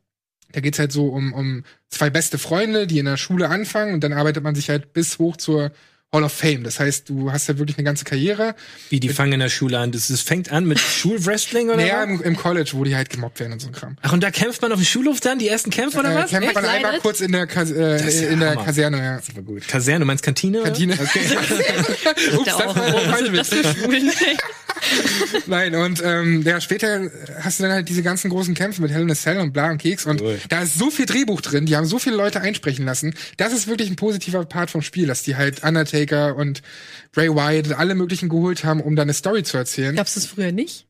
S1: da geht's halt so um, um zwei beste Freunde, die in der Schule anfangen und dann arbeitet man sich halt bis hoch zur Hall of Fame. Das heißt, du hast halt wirklich eine ganze Karriere.
S2: Wie die fangen in der Schule an. Das, das fängt an mit Schulwrestling oder
S1: Naja,
S2: was?
S1: im, im College, wo die halt gemobbt werden und so ein Kram.
S2: Ach, und da kämpft man auf dem Schulhof dann, die ersten Kämpfe oder
S1: Äh,
S2: was?
S1: kämpft man
S3: Echt?
S1: einmal kurz in der, Kas äh,
S2: ja
S1: in der
S2: Hammer.
S1: Kaserne, ja.
S2: Aber gut. Kaserne, du meinst Kantine?
S1: Kantine.
S2: Okay.
S1: Ups,
S3: Ja,
S1: das
S3: auch.
S1: war
S3: sind das Schulen?
S1: Nein, und ähm, ja, später hast du dann halt diese ganzen großen Kämpfe mit Hell in a Cell und bla und Keks und
S2: Cool.
S1: da ist so viel Drehbuch drin, die haben so viele Leute einsprechen lassen. Das ist wirklich ein positiver Part vom Spiel, dass die halt Undertaker und Bray Wyatt und alle möglichen geholt haben, um da eine Story zu erzählen.
S3: Gab's das früher nicht?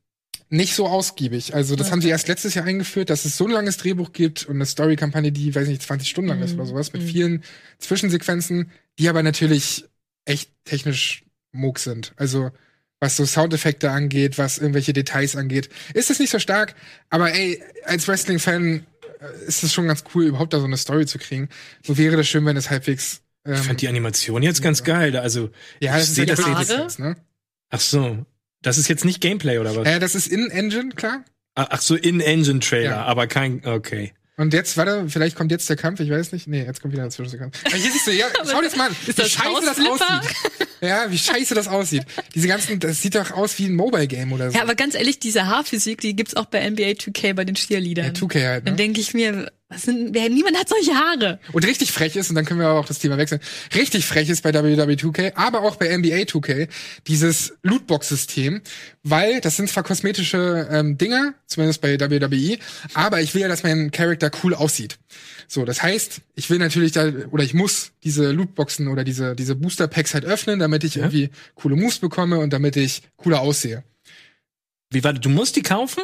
S1: Nicht so ausgiebig. Also das haben sie erst letztes Jahr eingeführt, dass es so ein langes Drehbuch gibt und eine Story-Kampagne, die, weiß nicht, 20 Stunden lang ist oder sowas, mit vielen Zwischensequenzen, die aber natürlich echt technisch Muck sind. Also was so Soundeffekte angeht, was irgendwelche Details angeht, ist es nicht so stark. Aber ey, als Wrestling-Fan äh, ist es schon ganz cool, überhaupt da so eine Story zu kriegen. So wäre das schön, wenn es halbwegs. Ähm,
S2: Ich fand die Animation jetzt ganz geil. Also,
S1: ja,
S2: ich
S1: das ist
S2: sehe
S1: ja
S2: das jetzt.
S1: Ne?
S2: Ach so. Das ist jetzt nicht Gameplay oder was?
S1: Äh, das ist in Engine, klar.
S2: Ach ach so, In-Engine-Trailer,
S1: Ja.
S2: aber kein, okay.
S1: Und jetzt, warte, vielleicht kommt jetzt der Kampf, ich weiß nicht. Nee, jetzt kommt wieder der Zwischenkampf. Aber hier siehst du, ja, schau dir das mal an, wie
S3: das
S1: scheiße das aussieht. Ja, wie scheiße das aussieht. Diese ganzen, das sieht doch aus wie ein Mobile-Game oder so.
S3: Ja, aber ganz ehrlich, diese Haarphysik, die gibt's auch bei NBA 2K bei den Cheerleadern.
S1: Ja, 2K halt, ne?
S3: Dann denke ich mir, was sind, wer, niemand hat solche Haare.
S1: Und richtig frech ist, und dann können wir auch das Thema wechseln, richtig frech ist bei WWE 2K, aber auch bei NBA 2K, dieses Lootbox-System, weil das sind zwar kosmetische ähm, Dinger, zumindest bei WWE, aber ich will ja, dass mein Charakter cool aussieht. So, das heißt, ich will natürlich da, oder ich muss diese Lootboxen oder diese, diese Booster-Packs halt öffnen, damit ich irgendwie coole Moves bekomme und damit ich cooler aussehe.
S2: Wie war das? Du musst die kaufen?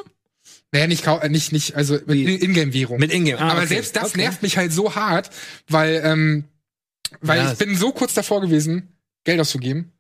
S1: Naja, nicht, äh, nicht, nicht, also mit? Ingame-Währung.
S2: Mit Ingame. Ah,
S1: aber
S2: okay.
S1: selbst das
S2: Okay.
S1: nervt mich halt so hart, weil, ähm, weil
S2: Ja.
S1: ich bin so kurz davor gewesen, Geld auszugeben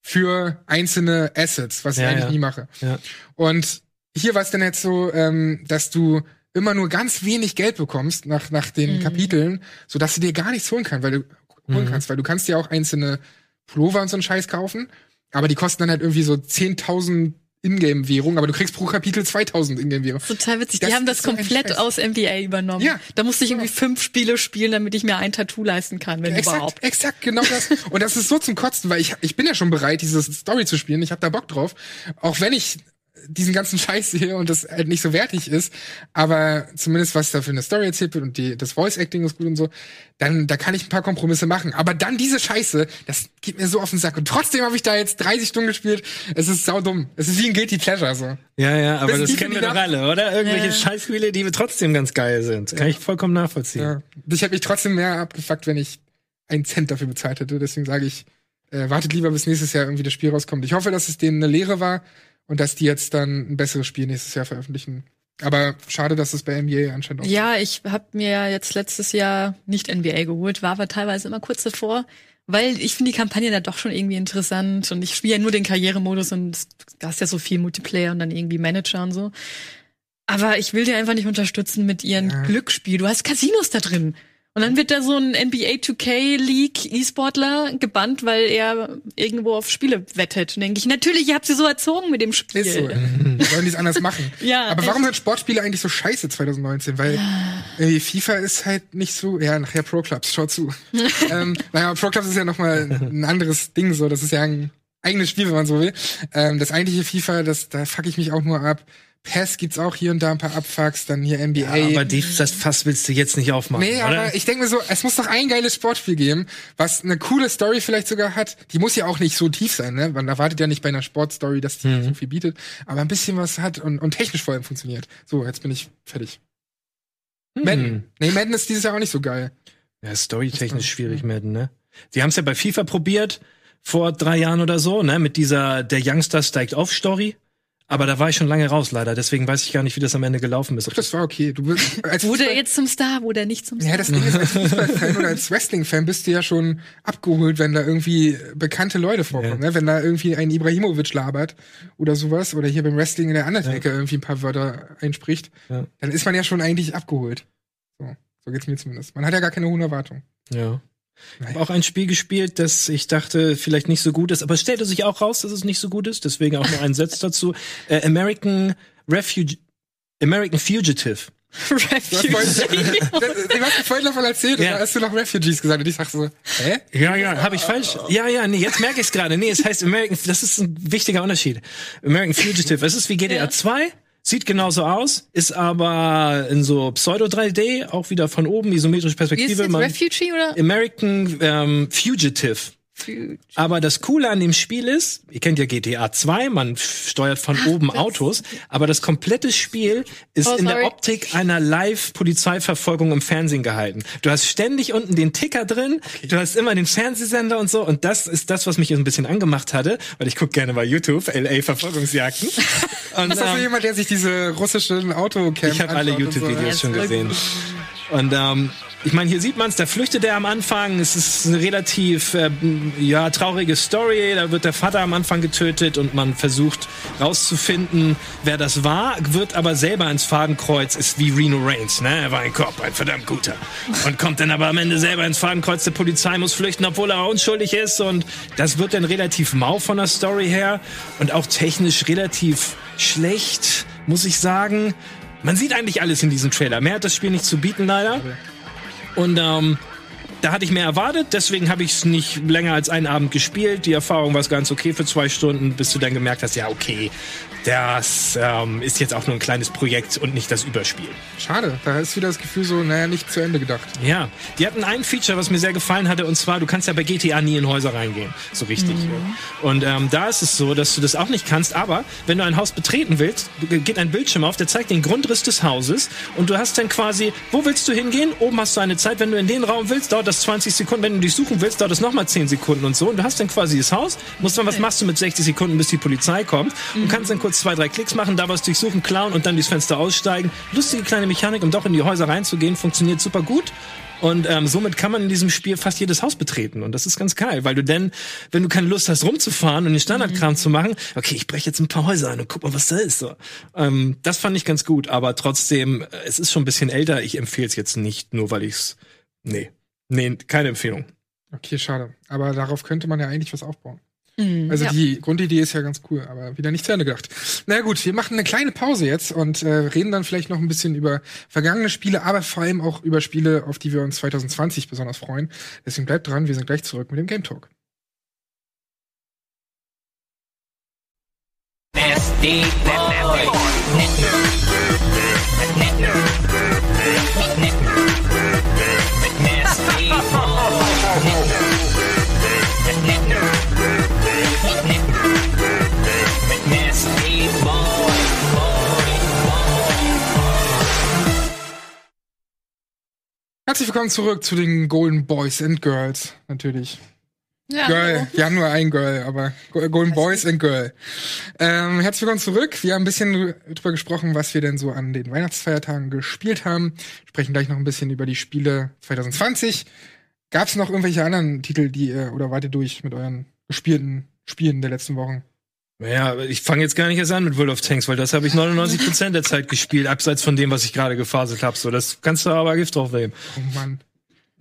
S1: für einzelne Assets, was ich
S2: Ja,
S1: eigentlich
S2: ja.
S1: nie mache.
S2: Ja.
S1: Und hier war es dann jetzt so, ähm, dass du immer nur ganz wenig Geld bekommst nach, nach den Kapiteln, so dass du dir gar nichts holen kannst, weil du holen
S2: Mhm.
S1: kannst, weil du kannst dir auch einzelne Pullover und so einen Scheiß kaufen, aber die kosten dann halt irgendwie so 10.000 Ingame-Währung, aber du kriegst pro Kapitel 2000 Ingame-Währung.
S3: Total witzig.
S1: Das
S3: die haben das
S1: so
S3: komplett aus NBA übernommen.
S1: Ja.
S3: Da musste ich irgendwie fünf Spiele spielen, damit ich mir ein Tattoo leisten kann, wenn
S1: Exakt,
S3: überhaupt.
S1: exakt, genau das. Und das ist so zum Kotzen, weil ich, ich bin ja schon bereit, diese Story zu spielen. Ich habe da Bock drauf. Auch wenn ich diesen ganzen Scheiß sehe und das halt nicht so wertig ist, aber zumindest was da für eine Story erzählt wird und die, das Voice Acting ist gut und so, dann da kann ich ein paar Kompromisse machen. Aber dann diese Scheiße, das geht mir so auf den Sack. Und trotzdem habe ich da jetzt 30 Stunden gespielt. Es ist saudumm. Es ist wie ein Guilty Pleasure so.
S2: Ja, ja, aber das
S1: die
S2: kennen wir doch alle, oder? Irgendwelche
S3: Ja.
S2: Scheißspiele, die trotzdem ganz geil sind. Kann ich vollkommen nachvollziehen.
S1: Ja. Ich hätte mich trotzdem mehr abgefuckt, wenn ich einen Cent dafür bezahlt hätte. Deswegen sage ich, äh, wartet lieber, bis nächstes Jahr irgendwie das Spiel rauskommt. Ich hoffe, dass es denen eine Lehre war und dass die jetzt dann ein besseres Spiel nächstes Jahr veröffentlichen. Aber schade, dass es bei NBA anscheinend auch
S3: Ja, ich habe mir jetzt letztes Jahr nicht NBA geholt, war aber teilweise immer kurz davor, weil ich finde die Kampagne da doch schon irgendwie interessant und ich spiele ja nur den Karrieremodus und da ist ja so viel Multiplayer und dann irgendwie Manager und so. Aber ich will die einfach nicht unterstützen mit ihren
S1: Ja.
S3: Glücksspiel. Du hast Casinos da drin. Und dann wird da so ein NBA 2K League E-Sportler gebannt, weil er irgendwo auf Spiele wettet. Und denke ich, natürlich, ihr habt sie so erzogen mit dem Spiel.
S1: Ist so. Sollen die es anders machen?
S3: Ja,
S1: Aber warum sind Sportspiele eigentlich so scheiße 2019? Weil äh, FIFA ist halt nicht so, ja, nachher Pro Clubs, schau zu. ähm, naja, Pro Clubs ist ja nochmal ein anderes Ding so. Das ist ja ein eigenes Spiel, wenn man so will. Ähm, das eigentliche FIFA, das, da fuck ich mich auch nur ab. PES gibt's auch hier und da ein paar Abfucks, dann hier NBA.
S2: Aber die, das Fass willst du jetzt nicht aufmachen,
S1: Nee,
S2: oder?
S1: aber ich denke mir so, es muss doch ein geiles Sportspiel geben, was eine coole Story vielleicht sogar hat. Die muss ja auch nicht so tief sein, ne? Man erwartet ja nicht bei einer Sportstory, dass die so viel bietet, aber ein bisschen was hat und, und technisch vor allem funktioniert. So, jetzt bin ich fertig. Madden. Nee, Madden ist dieses Jahr auch nicht so geil.
S2: Ja, storytechnisch schwierig, Madden, ne? Sie haben es ja bei FIFA probiert, vor drei Jahren oder so, ne? Mit dieser Der Youngster steigt auf Story. Aber da war ich schon lange raus, leider. Deswegen weiß ich gar nicht, wie das am Ende gelaufen ist.
S1: Das war okay. Du bist, als
S3: Wurde er jetzt zum Star, wurde er nicht zum Star?
S1: Ja, das Ding ist, als Fußballfan oder als Wrestling-Fan bist du ja schon abgeholt, wenn da irgendwie bekannte Leute vorkommen. Ne? Wenn da irgendwie ein Ibrahimovic labert oder sowas oder hier beim Wrestling in der Undertaker irgendwie ein paar Wörter einspricht,
S2: Ja.
S1: dann ist man ja schon eigentlich abgeholt. So, so geht's mir zumindest. Man hat ja gar keine hohen Erwartungen.
S2: Ja. Ich habe auch ein Spiel gespielt, das ich dachte vielleicht nicht so gut ist, aber es stellte sich auch raus, dass es nicht so gut ist. Deswegen auch noch ein Satz dazu. Äh, American Refuge, American Fugitive.
S1: Du hast vorhin, du hast mir vorhin davon erzählt und
S2: Ja.
S1: da hast du noch Refugees gesagt und ich dachte so, hä?
S2: Ja, ja, habe ich falsch? Ja, ja, nee, jetzt merke ich es gerade. Nee, es heißt American, das ist ein wichtiger Unterschied. American Fugitive. Es ist wie GTA
S3: Ja.
S2: 2, sieht genauso aus, ist aber in so Pseudo 3D, auch wieder von oben, isometrische
S3: Wie ist
S2: Perspektive. Man-
S3: Refugee oder?
S2: American ähm, Fugitive. Aber das Coole an dem Spiel ist, ihr kennt ja GTA 2, man steuert von oben
S3: das-
S2: Autos, aber das komplette Spiel ist
S3: Oh,
S2: in der. Optik einer Live-Polizeiverfolgung im Fernsehen gehalten. Du hast ständig unten den Ticker drin, du hast immer den Fernsehsender und so und das ist das, was mich ein bisschen angemacht hatte, weil ich gucke gerne bei YouTube, LA-Verfolgungsjagden. Und,
S1: Ist das so
S2: ähm,
S1: jemand, der sich diese russischen Autocamps
S2: ich habe alle
S1: so?
S2: YouTube-Videos
S3: Ja,
S2: schon gesehen. Und ähm, ich meine, hier sieht man es, da flüchtet er am Anfang. Es ist eine relativ äh, ja, traurige Story. Da wird der Vater am Anfang getötet und man versucht rauszufinden, wer das war, wird aber selber ins Fadenkreuz, ist wie Reno Reigns. Ne? Er war ein Cop, ein verdammt guter. Und kommt dann aber am Ende selber ins Fadenkreuz der Polizei, muss flüchten, obwohl er unschuldig ist. Und das wird dann relativ mau von der Story her und auch technisch relativ schlecht, muss ich sagen. Man sieht eigentlich alles in diesem Trailer. Mehr hat das Spiel nicht zu bieten, leider. Und ähm, da hatte ich mehr erwartet, deswegen habe ich es nicht länger als einen Abend gespielt. Die Erfahrung war es ganz okay für zwei Stunden, bis du dann gemerkt hast, ja, okay, das ähm, ist jetzt auch nur ein kleines Projekt und nicht das Überspiel.
S1: Schade, da ist wieder das Gefühl so, naja, nicht zu Ende gedacht.
S2: Ja, die hatten ein Feature, was mir sehr gefallen hatte, und zwar, du kannst ja bei GTA nie in Häuser reingehen, so richtig. Und ähm, da ist es so, dass du das auch nicht kannst, aber wenn du ein Haus betreten willst, geht ein Bildschirm auf, der zeigt den Grundriss des Hauses und du hast dann quasi, wo willst du hingehen? Oben hast du eine Zeit, wenn du in den Raum willst, dauert das 20 Sekunden, wenn du dich suchen willst, dauert das nochmal 10 Sekunden und so. Und du hast dann quasi das Haus, musst dann, was machst du mit 60 Sekunden, bis die Polizei kommt und kannst dann kurz zwei, drei Klicks machen, da was durchsuchen, klauen und dann durchs Fenster aussteigen. Lustige kleine Mechanik, um doch in die Häuser reinzugehen, funktioniert super gut. Und ähm, somit kann man in diesem Spiel fast jedes Haus betreten. Und das ist ganz geil, weil du dann, wenn du keine Lust hast, rumzufahren und den Standardkram zu machen, okay, ich breche jetzt ein paar Häuser ein und guck mal, was da ist. So. Ähm, das fand ich ganz gut, aber trotzdem, äh, es ist schon ein bisschen älter. Ich empfehle es jetzt nicht, nur weil ich's. Nee. Nee, keine Empfehlung.
S1: Okay, schade. Aber darauf könnte man ja eigentlich was aufbauen.
S3: Mhm.
S1: Also
S3: ja.
S1: die Grundidee ist ja ganz cool, aber wieder nicht zu Ende gedacht. Na gut, wir machen eine kleine Pause jetzt und äh, reden dann vielleicht noch ein bisschen über vergangene Spiele, aber vor allem auch über Spiele, auf die wir uns 2020 besonders freuen. Deswegen bleibt dran, wir sind gleich zurück mit dem Game Talk.
S4: Nasty boy. Nasty
S1: Herzlich willkommen zurück zu den Golden Boys and Girls, natürlich.
S3: ja,
S1: Girl, wir haben nur ein Girl, aber Go- Golden Boys and Girl. Ähm, herzlich willkommen zurück. Wir haben ein bisschen drüber gesprochen, was wir denn so an den Weihnachtsfeiertagen gespielt haben. Sprechen gleich noch ein bisschen über die Spiele 2020. Gab es noch irgendwelche anderen Titel, die ihr, oder wart ihr durch mit euren gespielten Spielen der letzten Wochen?
S2: Ja, ich fange jetzt gar nicht erst an mit World of Tanks, weil das habe ich 99% der Zeit gespielt, abseits von dem, was ich gerade gefaselt habe. So, das kannst du aber Gift drauf nehmen.
S1: Oh Mann.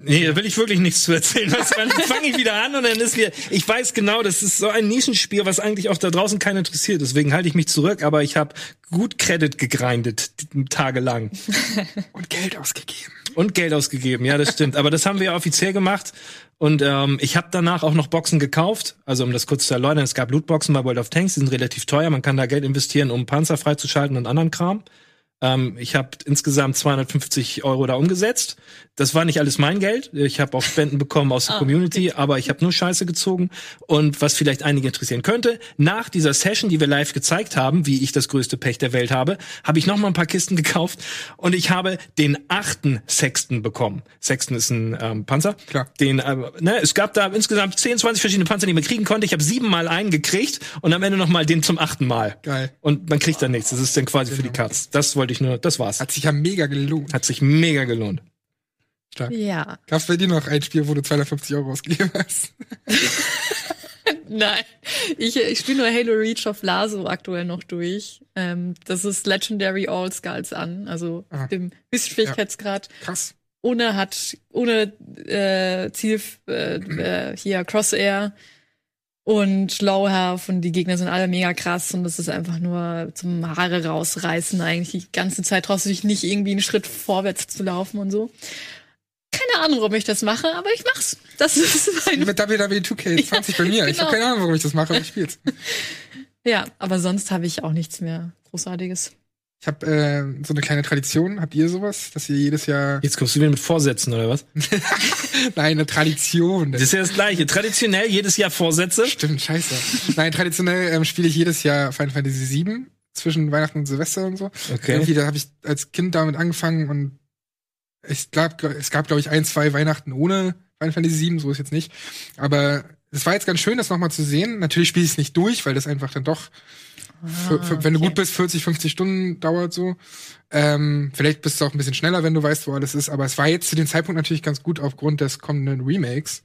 S2: Nee, da will ich wirklich nichts zu erzählen. Was, dann fange ich wieder an und dann ist wieder. Ich weiß genau, das ist so ein Nischenspiel, was eigentlich auch da draußen keinen interessiert. Deswegen halte ich mich zurück, aber ich habe gut Credit gegrindet, tagelang.
S1: Und Geld ausgegeben.
S2: Und Geld ausgegeben, ja, das stimmt. Aber das haben wir ja offiziell gemacht. Und ähm, ich habe danach auch noch Boxen gekauft. Also um das kurz zu erläutern, es gab Lootboxen bei World of Tanks, die sind relativ teuer. Man kann da Geld investieren, um Panzer freizuschalten und anderen Kram. Ähm, ich habe insgesamt 250 Euro da umgesetzt. Das war nicht alles mein Geld. Ich habe auch Spenden bekommen aus der
S3: Ah,
S2: Community, aber ich habe nur Scheiße gezogen. Und was vielleicht einige interessieren könnte, nach dieser Session, die wir live gezeigt haben, wie ich das größte Pech der Welt habe, habe ich noch mal ein paar Kisten gekauft und ich habe den achten Sexton bekommen. Sexton ist ein ähm, Panzer.
S1: Klar.
S2: Den, äh, ne, es gab da insgesamt 10, 20 verschiedene Panzer, die man kriegen konnte. Ich habe siebenmal einen gekriegt und am Ende noch mal den zum achten Mal.
S1: Geil.
S2: Und man kriegt dann nichts. Das ist dann quasi für die Katz. Das wollte ich nur, das war's.
S1: Hat sich ja mega gelohnt.
S2: Hat sich mega gelohnt.
S1: Stark.
S3: Ja.
S1: Gab's bei dir noch ein Spiel, wo du 250 Euro ausgegeben hast?
S3: Nein. Ich, ich spiele nur Halo Reach of Lazo aktuell noch durch. Ähm, das ist Legendary All Skulls an, also
S1: Ah.
S3: dem höchsten Schwierigkeitsgrad.
S1: Krass.
S3: Ohne hat, ohne äh, Ziel äh, äh, hier Crossair und Health und die Gegner sind alle mega krass und das ist einfach nur zum Haare rausreißen eigentlich. Die ganze Zeit traust du dich nicht irgendwie einen Schritt vorwärts zu laufen und so. Keine Ahnung, warum ich das mache, aber ich mach's. Das ist mein
S1: Mit WWE 2K20 bei mir. Ich
S3: genau.
S1: habe keine Ahnung, warum ich das mache, aber ich spiel's.
S3: Ja, aber sonst habe ich auch nichts mehr Großartiges.
S1: Ich habe äh, so eine kleine Tradition. Habt ihr sowas, dass ihr jedes Jahr
S2: Jetzt kommst du wieder mit Vorsätzen, oder was?
S1: Nein, eine Tradition.
S2: Das ist ja das Gleiche. Traditionell jedes Jahr Vorsätze.
S1: Stimmt, scheiße. Nein, traditionell ähm, spiele ich jedes Jahr Final Fantasy VII zwischen Weihnachten und Silvester und so.
S2: Okay.
S1: Irgendwie, da habe ich als Kind damit angefangen und ich glaube, es gab, glaube ich, ein, zwei Weihnachten ohne Final Fantasy VII, so ist jetzt nicht. Aber es war jetzt ganz schön, das nochmal zu sehen. Natürlich spiele ich es nicht durch, weil das einfach dann doch, für, für, wenn du
S3: okay.
S1: gut bist, 40, 50 Stunden dauert so. Ähm, vielleicht bist du auch ein bisschen schneller, wenn du weißt, wo alles ist. Aber es war jetzt zu dem Zeitpunkt natürlich ganz gut aufgrund des kommenden Remakes,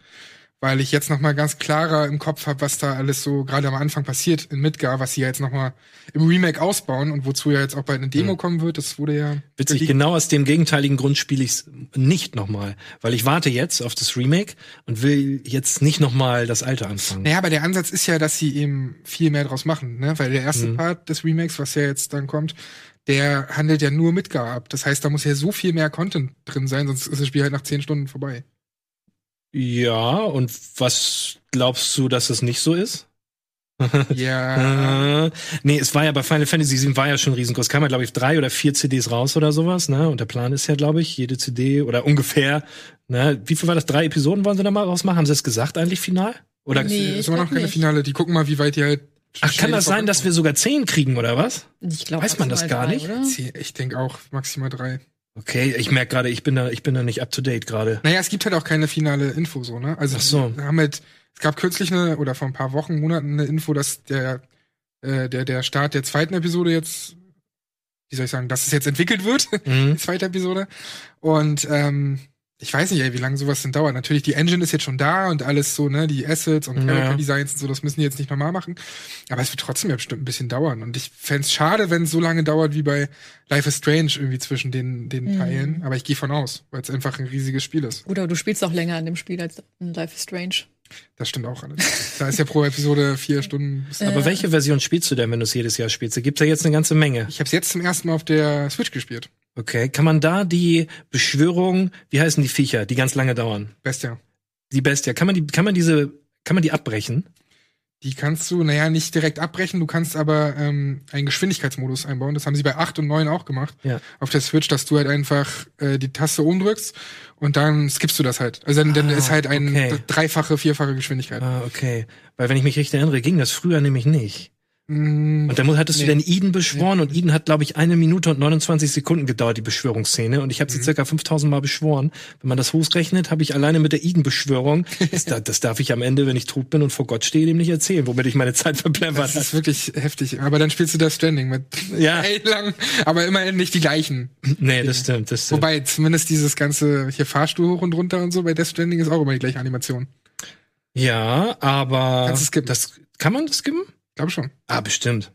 S1: weil ich jetzt noch mal ganz klarer im Kopf habe, was da alles so gerade am Anfang passiert in Midgar, was sie ja jetzt noch mal im Remake ausbauen und wozu ja jetzt auch bald eine Demo kommen wird. Das wurde ja
S2: Witzig,
S1: geleakt.
S2: genau aus dem gegenteiligen Grund spiele ich es nicht nochmal. Weil ich warte jetzt auf das Remake und will jetzt nicht nochmal das alte anfangen.
S1: Naja, aber der Ansatz ist ja, dass sie eben viel mehr draus machen, ne? Weil der erste Part des Remakes, was ja jetzt dann kommt, der handelt ja nur Midgar ab. Das heißt, da muss ja so viel mehr Content drin sein, sonst ist das Spiel halt nach zehn Stunden vorbei.
S2: Ja, und was glaubst du, dass es nicht so ist?
S1: Ja.
S2: Äh, nee, es war ja bei Final Fantasy 7 war ja schon riesengroß. Kam ja, glaube ich, drei oder vier CDs raus oder sowas, ne? Und der Plan ist ja, glaube ich, jede CD oder ungefähr, ne? Wie viel war das? Drei Episoden wollen sie da mal rausmachen? Haben sie es gesagt eigentlich final? Oder
S3: Nee,
S1: ist immer noch keine
S3: nicht.
S1: Finale. Die gucken mal, wie weit die halt.
S2: Ach, kann das sein, dass wir sogar zehn kriegen oder was?
S3: Ich glaube,
S2: Weiß man das gar nicht?
S3: Oder?
S1: Ich denke auch maximal drei.
S2: Okay, ich merke gerade, ich bin da, ich bin da nicht up to date gerade.
S1: Naja, es gibt halt auch keine finale Info so, ne? Also
S2: Ach so.
S1: wir haben halt, es gab kürzlich eine, oder vor ein paar Wochen, Monaten eine Info, dass der, äh, der, der Start der zweiten Episode jetzt, wie soll ich sagen, dass es jetzt entwickelt wird,
S2: Mhm.
S1: die zweite Episode. Und ähm, ich weiß nicht, ey, wie lange sowas denn dauert. Natürlich, die Engine ist jetzt schon da und alles so, ne, die Assets und
S2: Ja.
S1: Character Designs und so, das müssen die jetzt nicht normal machen. Aber es wird trotzdem ja bestimmt ein bisschen dauern. Und ich fänd's schade, wenn es so lange dauert wie bei Life is Strange irgendwie zwischen den, den
S3: Mhm.
S1: Teilen. Aber ich gehe von aus, weil es einfach ein riesiges Spiel ist.
S3: Gut, aber du spielst auch länger an dem Spiel als in Life is Strange.
S1: Das stimmt auch alles. Da ist ja pro Episode vier Stunden.
S2: Aber welche Version spielst du denn, wenn du es jedes Jahr spielst? Da gibt's ja jetzt eine ganze Menge.
S1: Ich habe es jetzt zum ersten Mal auf der Switch gespielt.
S2: Okay, kann man da die Beschwörung, wie heißen die Viecher, die ganz lange dauern?
S1: Bestia.
S2: Die Bestia, kann man die, kann man diese, kann man die abbrechen?
S1: Die kannst du, naja, nicht direkt abbrechen, du kannst aber ähm, einen Geschwindigkeitsmodus einbauen. Das haben sie bei 8 und 9 auch gemacht.
S2: Ja.
S1: Auf der Switch, dass du halt einfach äh, die Taste umdrückst und dann skippst du das halt. Also dann, dann
S2: Ah,
S1: ist halt ein
S2: okay.
S1: dreifache, vierfache Geschwindigkeit.
S2: Ah, okay. Weil wenn ich mich richtig erinnere, ging das früher nämlich nicht.
S1: Mm,
S2: Und dann hattest
S1: Nee.
S2: du dann Eden beschworen und Eden hat, glaube ich, eine Minute und 29 Sekunden gedauert, die Beschwörungsszene. Und ich habe sie circa 5000 Mal beschworen. Wenn man das hochrechnet, habe ich alleine mit der Eden-Beschwörung, das, da- das darf ich am Ende, wenn ich tot bin und vor Gott stehe, dem nicht erzählen, womit ich meine Zeit verplempert
S1: das ist wirklich heftig. Aber dann spielst du Death Stranding mit
S2: Ja.
S1: lang, aber immerhin nicht die gleichen.
S2: Nee, das stimmt, das stimmt.
S1: Wobei zumindest dieses ganze hier Fahrstuhl hoch und runter und so bei Death Stranding ist auch immer die gleiche Animation.
S2: ja, aber das kann man das skippen?
S1: Ich glaube schon.
S2: Ah, bestimmt.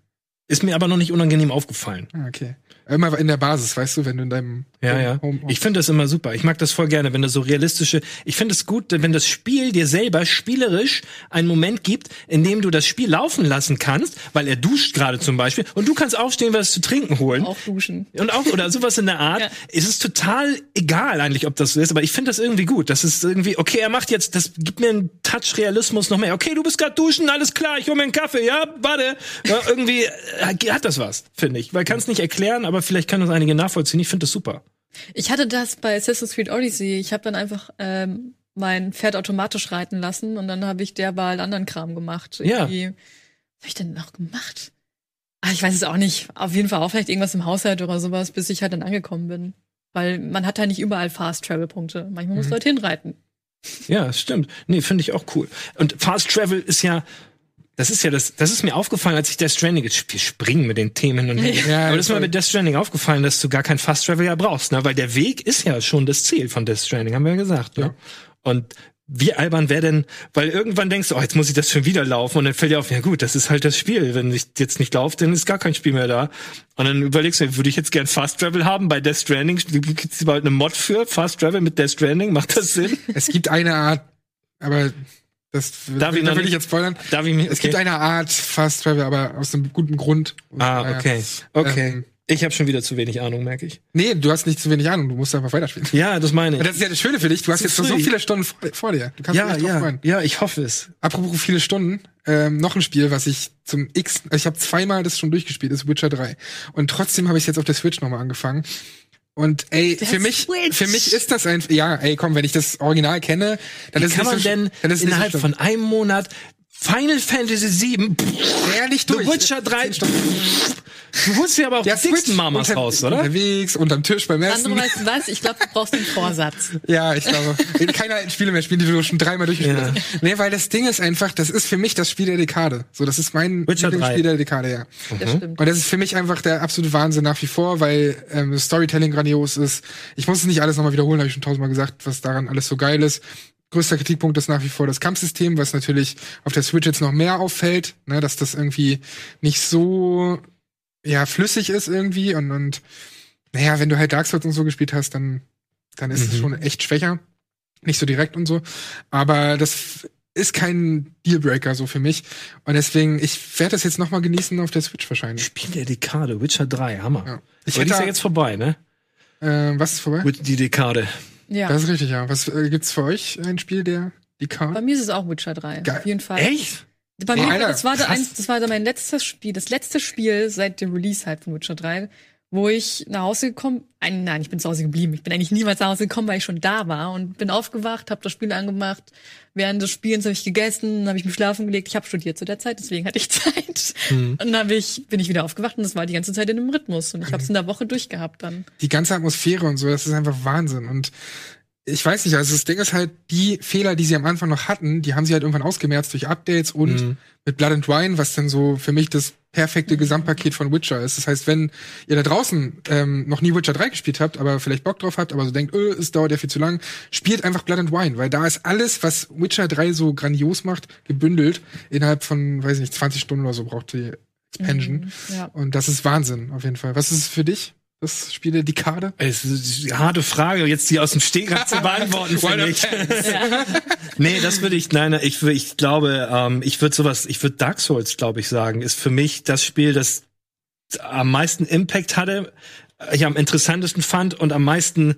S2: Ist mir aber noch nicht unangenehm aufgefallen.
S1: Ah, okay. Immer in der Basis, weißt du, wenn du in deinem
S2: Ja,
S1: Home-
S2: ja.
S1: Home
S2: Ich finde das immer super. Ich mag das voll gerne, wenn das so realistische. Ich finde es gut, wenn das Spiel dir selber spielerisch einen Moment gibt, in dem du das Spiel laufen lassen kannst, weil er duscht gerade zum Beispiel und du kannst aufstehen, was zu trinken holen.
S3: Auch duschen.
S2: Und auch, oder sowas in der Art.
S3: Ja.
S2: Es ist total egal eigentlich, ob das so ist, aber ich finde das irgendwie gut. Das ist irgendwie, okay, er macht jetzt, das gibt mir einen Touch Realismus noch mehr. Okay, du bist gerade duschen, alles klar, ich hol mir einen Kaffee, ja, warte. Ja, irgendwie äh, hat das was, finde ich. Weil kann es nicht erklären, aber vielleicht kann das einige nachvollziehen. Ich finde das super.
S3: Ich hatte das bei Assassin's Creed Odyssey. Ich habe dann einfach ähm, mein Pferd automatisch reiten lassen und dann habe ich derweil anderen Kram gemacht.
S2: Ja.
S3: Irgendwie- Was habe ich denn noch gemacht? Ah, ich weiß es auch nicht. Auf jeden Fall auch vielleicht irgendwas im Haushalt oder sowas, bis ich halt dann angekommen bin. Weil man hat ja nicht überall Fast Travel Punkte. Manchmal musst du halt hinreiten.
S2: Ja, stimmt. Nee, finde ich auch cool. Und Fast Travel ist ja, das ist ja das, das ist mir aufgefallen, als ich Death Stranding, wir springen mit den Themen und her.
S1: Ja,
S2: aber das ist mir mit Death Stranding aufgefallen, dass du gar kein Fast Travel ja brauchst, ne? Weil der Weg ist ja schon das Ziel von Death Stranding, haben wir ja gesagt, ne?
S1: Ja.
S2: Und wie albern wäre denn, weil irgendwann denkst du, oh, jetzt muss ich das schon wieder laufen und dann fällt dir auf, ja gut, das ist halt das Spiel. Wenn ich jetzt nicht laufe, dann ist gar kein Spiel mehr da. Und dann überlegst du, würde ich jetzt gern Fast Travel haben bei Death Stranding? Gibt's überhaupt eine Mod für Fast Travel mit Death Stranding? Macht das Sinn?
S1: Es gibt eine Art, aber das
S2: Darf ich
S1: da will ich jetzt spoilern.
S2: Darf ich mich,
S1: Es gibt eine Art Fast Travel, aber aus einem guten Grund. Und
S2: Ah,
S1: naja.
S2: okay. Okay.
S1: Ähm,
S2: ich habe schon wieder zu wenig Ahnung, merke ich.
S1: Nee, du hast nicht zu wenig Ahnung, du musst einfach weiterspielen.
S2: Ja, das meine ich.
S1: das ist ja das Schöne für dich, du hast jetzt noch so viele Stunden vor, vor dir. Du kannst
S2: Ja,
S1: dich
S2: ja,
S1: freuen.
S2: ja, ich hoffe es.
S1: Apropos viele Stunden, ähm, noch ein Spiel, was ich zum X, also ich habe zweimal das schon durchgespielt, ist Witcher 3. Und trotzdem habe ich jetzt auf der Switch nochmal angefangen. Und ey,
S3: Der
S1: für mich,
S3: Switch.
S1: für mich ist das ein, ja, ey, komm, wenn ich das Original kenne, dann
S2: Wie
S1: ist es
S2: kann man
S1: nicht so,
S2: denn
S1: dann ist es nicht
S2: innerhalb
S1: so
S2: von einem Monat Final Fantasy VII, pff,
S1: ja, nicht
S2: The
S1: durch.
S2: Witcher 3,
S1: Zehn Stunden.
S2: du holst dir aber auch
S1: Ja,
S2: die dicksten Mamas
S1: unter-
S2: raus, oder?
S1: Unterwegs, unterm Tisch beim
S3: Andere,
S1: Essen.
S3: weißt du was? Ich glaube, du brauchst einen Vorsatz.
S1: Ja, ich glaube. Keiner hat Spiele mehr spielen, die du schon dreimal durchgespielt
S2: Ja.
S1: hast. Nee, weil das Ding ist einfach, das ist für mich das Spiel der Dekade. So, das ist mein
S2: Witcher 3.
S1: Lieblingsspiel der Dekade, ja.
S3: Das stimmt.
S1: Und das ist für mich einfach der absolute Wahnsinn nach wie vor, weil ähm, Storytelling grandios ist. Ich muss es nicht alles nochmal wiederholen, habe ich schon tausendmal gesagt, was daran alles so geil ist. Größter Kritikpunkt ist nach wie vor das Kampfsystem, was natürlich auf der Switch jetzt noch mehr auffällt, ne, dass das irgendwie nicht so ja flüssig ist irgendwie und und naja, wenn du halt Dark Souls und so gespielt hast, dann dann ist es
S2: Mhm.
S1: schon echt schwächer, nicht so direkt und so. Aber das ist kein Dealbreaker so für mich und deswegen ich werde das jetzt nochmal genießen auf der Switch wahrscheinlich.
S2: Spiel der Dekade, Witcher 3, Hammer.
S1: Ja. Ich
S2: Aber die ist ja
S1: hätte,
S2: jetzt vorbei, ne?
S1: äh, was ist vorbei?
S2: Die Dekade.
S3: Ja.
S1: Das ist richtig, ja. Was äh, gibt's für euch ein Spiel der die
S3: Bei
S1: Karte?
S3: mir ist es auch Witcher 3.
S1: Geil.
S3: Auf jeden Fall.
S2: Echt?
S3: Bei mir,
S1: Alter,
S3: das war da eins, das war da mein letztes Spiel, das letzte Spiel seit dem Release halt von Witcher 3, wo ich nach Hause gekommen, nein, nein, ich bin zu Hause geblieben. Ich bin eigentlich niemals nach Hause gekommen, weil ich schon da war und bin aufgewacht, habe das Spiel angemacht. Während des Spielens habe ich gegessen, habe ich mich schlafen gelegt. Ich habe studiert zu der Zeit, deswegen hatte ich Zeit. Und dann hab ich, bin ich wieder aufgewacht und das war die ganze Zeit in einem Rhythmus. Und ich habe es in der Woche durchgehabt dann.
S1: Die ganze Atmosphäre und so, das ist einfach Wahnsinn. Und ich weiß nicht, also das Ding ist halt, die Fehler, die sie am Anfang noch hatten, die haben sie halt irgendwann ausgemerzt durch Updates und
S2: Mhm.
S1: mit Blood and Wine, was dann so für mich das perfekte Gesamtpaket von Witcher ist. Das heißt, wenn ihr da draußen ähm, noch nie Witcher 3 gespielt habt, aber vielleicht Bock drauf habt, aber so denkt, öh, es dauert ja viel zu lang, spielt einfach Blood and Wine, weil da ist alles, was Witcher 3 so grandios macht, gebündelt innerhalb von, weiß ich nicht, 20 Stunden oder so braucht die Expansion.
S3: Ja.
S1: Und das ist Wahnsinn, auf jeden Fall. Was ist es für dich? Das Spiel der Dekade?
S2: Es ist eine harte Frage, jetzt die aus dem Stegreif zu beantworten, finde ich. nee, das würde ich, nein, ich, ich glaube, ähm, ich würde sowas, ich würde Dark Souls, glaube ich, sagen, ist für mich das Spiel, das am meisten Impact hatte, ich am interessantesten fand und am meisten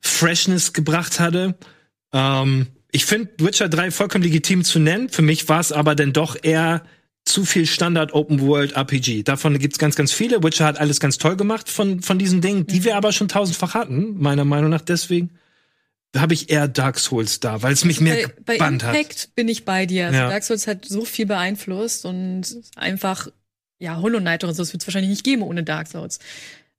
S2: Freshness gebracht hatte. Ähm, ich finde Witcher 3 vollkommen legitim zu nennen. Für mich war es aber dann doch eher zu viel Standard Open World RPG. Davon gibt's ganz, ganz viele. Witcher hat alles ganz toll gemacht von, von diesen Dingen, die wir aber schon tausendfach hatten, meiner Meinung nach. Deswegen habe ich eher Dark Souls da, weil es mich mehr
S3: bei, bei
S2: gebannt hat.
S3: Impact bin ich bei dir. Also
S2: Ja.
S3: Dark Souls hat so viel beeinflusst und einfach, ja, Hollow Knight oder so, das wird es wahrscheinlich nicht geben ohne Dark Souls.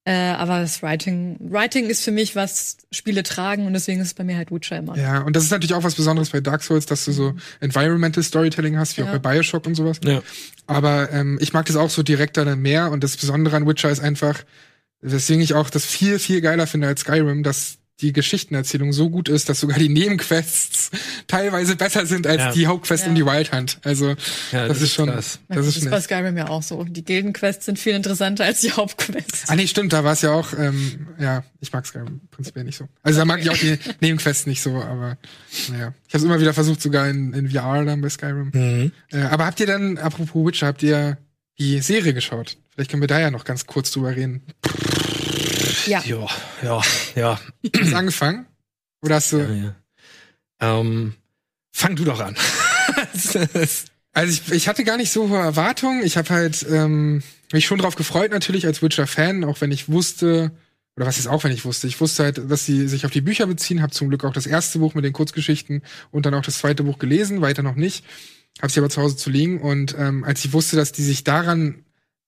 S3: Äh, aber das Writing, Writing ist für mich, was Spiele tragen und deswegen ist es bei mir halt Witcher immer.
S1: Ja, und das ist natürlich auch was Besonderes bei Dark Souls, dass du so Environmental Storytelling hast, wie
S3: Ja.
S1: auch bei Bioshock und sowas.
S2: Ja.
S1: Aber ähm, ich mag das auch so direkter dann mehr und das Besondere an Witcher ist einfach, weswegen ich auch das viel, viel geiler finde als Skyrim, dass die Geschichtenerzählung so gut ist, dass sogar die Nebenquests teilweise besser sind als
S2: Ja.
S1: die Hauptquest
S3: Ja.
S1: um die Wild Hunt. Also
S2: Ja,
S1: das, ist schon,
S2: krass.
S1: das ist
S3: bei
S1: schnell.
S3: Skyrim ja auch so. Die Gildenquests sind viel interessanter als die Hauptquests.
S1: Ah nee, stimmt, da war es ja auch, ähm, ja, ich mag Skyrim prinzipiell nicht so. Also da mag ich auch die Nebenquests nicht so, aber naja. Ich habe es immer wieder versucht, sogar in, in VR dann bei Skyrim.
S2: Mhm.
S1: Äh, aber habt ihr dann, apropos Witcher, habt ihr die Serie geschaut? Vielleicht können wir da ja noch ganz kurz drüber reden.
S3: Ja.
S2: Ja, ja, ja.
S1: Hast du angefangen? Oder hast du.
S2: ja, ja. Ähm, fang du doch an.
S1: Also ich, ich hatte gar nicht so hohe Erwartungen. Ich habe halt ähm, mich schon drauf gefreut natürlich als Witcher-Fan, auch wenn ich wusste, oder was ist auch, wenn ich wusste, ich wusste halt, dass sie sich auf die Bücher beziehen, habe zum Glück auch das erste Buch mit den Kurzgeschichten und dann auch das zweite Buch gelesen, weiter noch nicht, habe sie aber zu Hause zu liegen und ähm, als ich wusste, dass die sich daran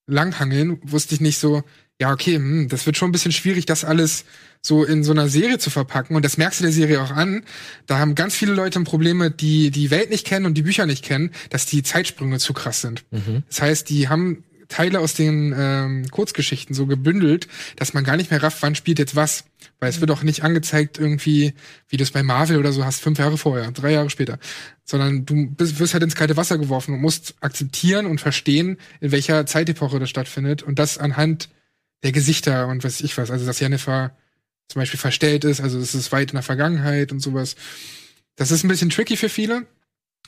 S1: langhangeln, wusste ich nicht so, ja okay, hm, das wird schon ein bisschen schwierig, das alles so in so einer Serie zu verpacken und das merkst du der Serie auch an. Da haben ganz viele Leute Probleme, die die Welt nicht kennen und die Bücher nicht kennen, dass die Zeitsprünge zu krass sind. Das heißt, die haben Teile aus den ähm, Kurzgeschichten so gebündelt, dass man gar nicht mehr rafft, wann spielt jetzt was. Weil es wird auch nicht angezeigt irgendwie, wie du es bei Marvel oder so hast, fünf Jahre vorher, drei Jahre später. Sondern du bist, wirst halt ins kalte Wasser geworfen und musst akzeptieren und verstehen, in welcher Zeitepoche das stattfindet. Und das anhand der Gesichter und was ich was. Also, dass Jennifer zum Beispiel verstellt ist, also es ist weit in der Vergangenheit und sowas. Das ist ein bisschen tricky für viele.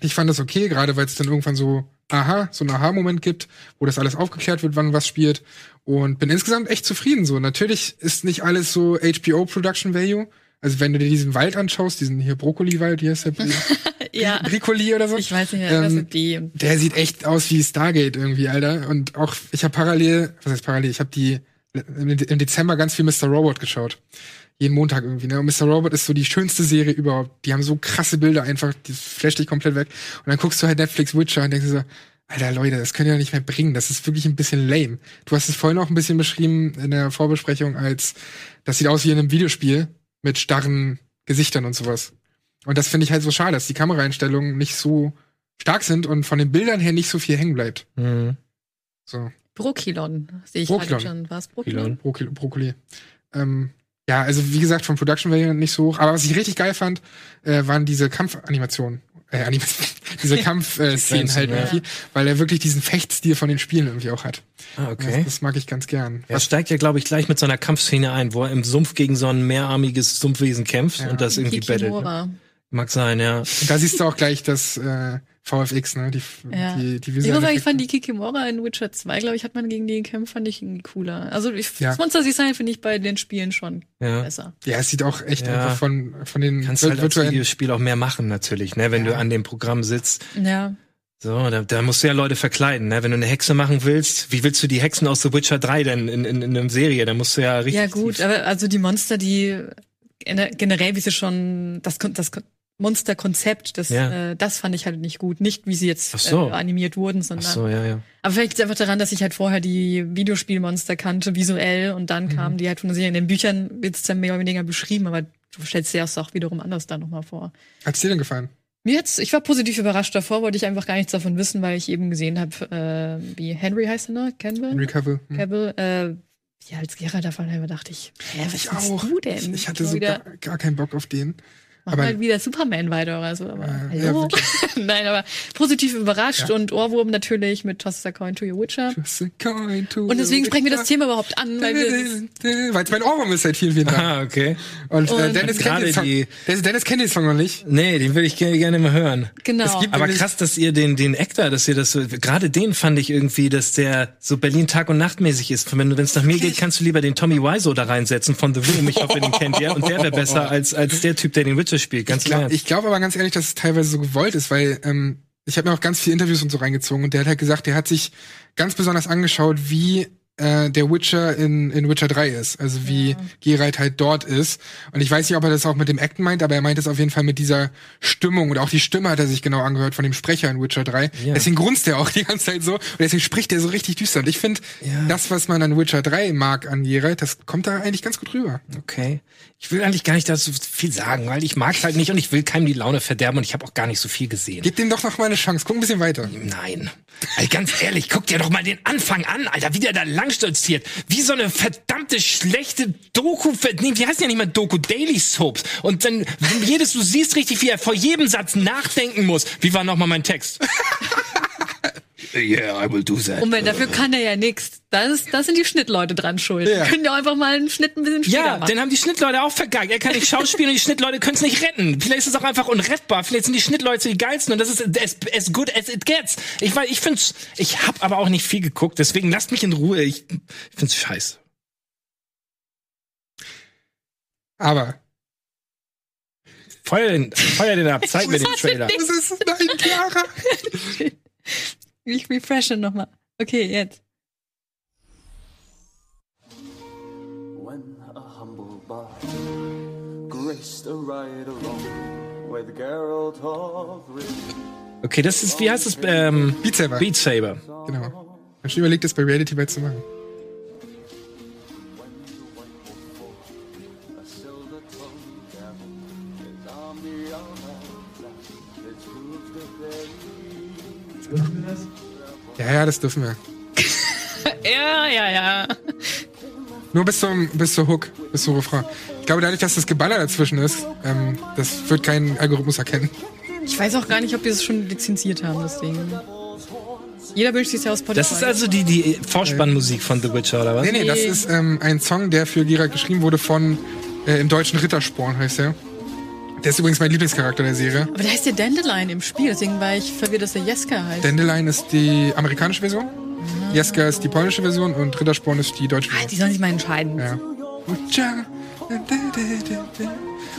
S1: Ich fand das okay, gerade weil es dann irgendwann so, aha, so einen Aha-Moment gibt, wo das alles aufgeklärt wird, wann was spielt. Und bin insgesamt echt zufrieden so. Natürlich ist nicht alles so HBO Production Value. Also wenn du dir diesen Wald anschaust, diesen hier Brokkoli-Wald, wie heißt der?
S3: Ja.
S1: Bricoli oder so.
S3: Ich weiß nicht mehr, was
S1: Ähm,
S3: sind die.
S1: Der sieht echt aus wie Stargate irgendwie, Alter. Und auch, ich habe parallel, was heißt parallel, ich habe die im Dezember ganz viel Mr. Robot geschaut. Jeden Montag irgendwie, ne? Und Mr. Robot ist so die schönste Serie überhaupt. Die haben so krasse Bilder einfach, die flasht dich komplett weg. Und dann guckst du halt Netflix Witcher und denkst dir so, Alter Leute, das könnt ihr doch nicht mehr bringen. Das ist wirklich ein bisschen lame. Du hast es vorhin auch ein bisschen beschrieben in der Vorbesprechung als, das sieht aus wie in einem Videospiel mit starren Gesichtern und sowas. Und das finde ich halt so schade, dass die Kameraeinstellungen nicht so stark sind und von den Bildern her nicht so viel hängen bleibt.
S2: Mhm.
S1: So,
S3: Brokilon sehe ich
S1: Brokilon.
S3: gerade schon. Was? Brokilon?
S1: Brokkoli. Brokkoli. Ähm, ja, also wie gesagt, vom Production Value nicht so hoch. Aber was ich richtig geil fand, äh, waren diese Kampfanimationen. Äh, Animation, diese Kampfszenen äh, Szenen halt
S2: Ja.
S1: irgendwie, weil er wirklich diesen Fechtstil von den Spielen irgendwie auch hat.
S2: Ah,
S1: Das,
S2: okay.
S1: das mag ich ganz gern.
S2: Er steigt ja, glaube ich, gleich mit so einer Kampfszene ein, wo er im Sumpf gegen so ein mehrarmiges Sumpfwesen kämpft und das irgendwie battelt. Ne? Mag sein, ja.
S1: Und da siehst du auch gleich das äh, VFX, ne? Die,
S3: Ja.
S1: die, die
S3: Ich
S1: visuellen
S3: muss sagen, ich fand die Kikimora in Witcher 2, glaube ich, hat man gegen die gekämpft, fand ich irgendwie cooler. Also ich,
S1: Ja.
S3: das Monster Design finde ich bei den Spielen schon
S2: Ja.
S3: besser.
S1: Ja, es sieht auch echt
S2: Ja.
S1: einfach von, von den
S2: Kannst halt als
S1: virtuellen
S2: Videospiel auch mehr machen, natürlich, ne? Wenn du an dem Programm sitzt.
S3: Ja.
S2: So, da, da musst du ja Leute verkleiden, ne? Wenn du eine Hexe machen willst, wie willst du die Hexen aus The Witcher 3 denn in, in, in einer Serie? Da musst du ja richtig.
S3: Ja, gut, aber also die Monster, die gener- generell, wie sie schon, das, das Monsterkonzept, das,
S2: Ja.
S3: äh, das fand ich halt nicht gut. Nicht, wie sie jetzt
S2: Ach so.
S3: äh, animiert wurden,
S2: Ach
S3: sondern.
S2: so, ja, ja.
S3: Aber vielleicht liegt es einfach daran, dass ich halt vorher die Videospielmonster kannte, visuell, und dann kamen die halt von der Serie. In den Büchern wird es dann mehr oder weniger beschrieben, aber du stellst dir das auch wiederum anders da nochmal vor.
S1: Hat's dir denn gefallen?
S3: Mir jetzt, ich war positiv überrascht davor, wollte ich einfach gar nichts davon wissen, weil ich eben gesehen habe, äh, wie Henry heißt er noch, Campbell?
S1: Henry Cavill? Hm.
S3: Cavill, äh, ja, als Geralt davon habe, dachte ich, hä, was
S1: Ich
S3: bist
S1: auch.
S3: du denn?
S1: Ich hatte
S3: Mal
S1: so gar, gar keinen Bock auf den.
S3: Mach
S1: aber-
S3: mal wieder Superman weiter oder so. Aber
S1: Äh, ja,
S3: hallo?
S1: wirklich.
S3: Nein, aber positiv überrascht
S1: Ja.
S3: und Ohrwurm natürlich mit Toss the Coin to Your Witcher.
S1: Toss a coin to
S3: Und deswegen sprechen wir das. Thema überhaupt an, weil wir
S1: Weil es mein Ohrwurm ist seit vielen, vielen Tagen.
S2: Ah, okay.
S1: Und, äh,
S3: Und-
S1: Dennis, kennt den Song,
S2: die-
S1: Dennis, Dennis kennt den Song noch nicht.
S2: Nee, den würde ich gerne, gerne mal hören.
S3: genau.
S1: Es gibt-
S2: Aber krass, dass ihr den, den Actor, dass ihr das so, gerade den fand ich irgendwie, dass der so Berlin Tag und Nacht mäßig ist. Wenn es nach mir geht, kannst du lieber den Tommy Wiseau da reinsetzen von The Room. Ich hoffe, den kennt ihr. Und der wäre besser als, als der Typ, der den Witcher spielt. Ganz
S1: Ich glaube
S2: klar.
S1: ich glaub aber ganz ehrlich, dass es teilweise so gewollt ist, weil ähm, ich habe mir auch ganz viele Interviews und so reingezogen und der hat halt gesagt, der hat sich ganz besonders angeschaut, wie äh, der Witcher in, in Witcher 3 ist. Also wie Geralt halt dort ist. Und ich weiß nicht, ob er das auch mit dem Acten meint, aber er meint es auf jeden Fall mit dieser Stimmung. Und auch die Stimme hat er sich genau angehört von dem Sprecher in Witcher 3.
S2: Ja.
S1: Deswegen grunzt er auch die ganze Zeit so. Und deswegen spricht er so richtig düster. Und ich finde,
S2: Ja.
S1: das, was man an Witcher 3 mag an Geralt, das kommt da eigentlich ganz gut rüber.
S2: Okay. Ich will eigentlich gar nicht dazu viel sagen, weil ich mag's halt nicht und ich will keinem die Laune verderben und ich habe auch gar nicht so viel gesehen.
S1: Gib dem doch noch mal eine Chance. Guck ein bisschen weiter.
S2: Nein. Ey, ganz ehrlich, guck dir doch mal den Anfang an, Alter, wie der da langstolziert. Wie so eine verdammte schlechte Doku, nee, die heißen ja nicht mal Doku, Daily Soaps. Und dann jedes, du siehst richtig, wie er vor jedem Satz nachdenken muss. Wie war nochmal mein Text? yeah, I will do that.
S3: Moment, dafür kann er ja nichts. Da ist- da sind die Schnittleute dran schuld.
S1: Ja.
S3: Die können ja einfach mal einen Schnitt ein bisschen später
S2: Ja,
S3: machen.
S2: dann haben die Schnittleute auch vergeigt. Er kann nicht schauspielen und die Schnittleute können es nicht retten. Vielleicht ist es auch einfach unrettbar. Vielleicht sind die Schnittleute die geilsten und das ist as, as good as it gets. Ich weiß, ich find's, ich hab aber auch nicht viel geguckt, deswegen lasst mich in Ruhe. Ich, ich find's scheiße. Feuer den, feuer den ab, zeig mir den Trailer.
S1: Das ist nein, Clara.
S3: Ich refreshe nochmal. Okay, jetzt.
S5: When a humble bard graced a ride along with Geralt of Rivia.
S2: Okay, das ist, wie heißt es? Ähm,
S1: Beat Saber.
S2: Beat Saber.
S1: Genau. Ich hab schon überlegt, das bei Reality Bites zu machen. Ja, ja, das dürfen wir.
S3: Ja, ja, ja.
S1: Nur bis zum, bis zur Hook, bis zur Refrain. Ich glaube, dadurch, dass das Geballer dazwischen ist, ähm, das wird kein Algorithmus erkennen.
S3: Ich weiß auch gar nicht, ob die es schon lizenziert haben, deswegen. Jeder wünscht sich ja aus Spotify.
S2: Das ist also die, die Vorspannmusik von The Witcher, oder was?
S1: Nee, nee, das ist ähm, ein Song, der für Geralt geschrieben wurde von äh, im deutschen Rittersporn, heißt er. Der ist übrigens mein Lieblingscharakter der Serie.
S3: Aber der heißt ja Dandelion im Spiel, deswegen war ich verwirrt, dass der Jeska heißt.
S1: Dandelion ist die amerikanische Version. Jeska ist die polnische Version und Rittersporn ist die deutsche
S3: Ah,
S1: Version.
S3: die sollen sich mal entscheiden.
S1: Ja.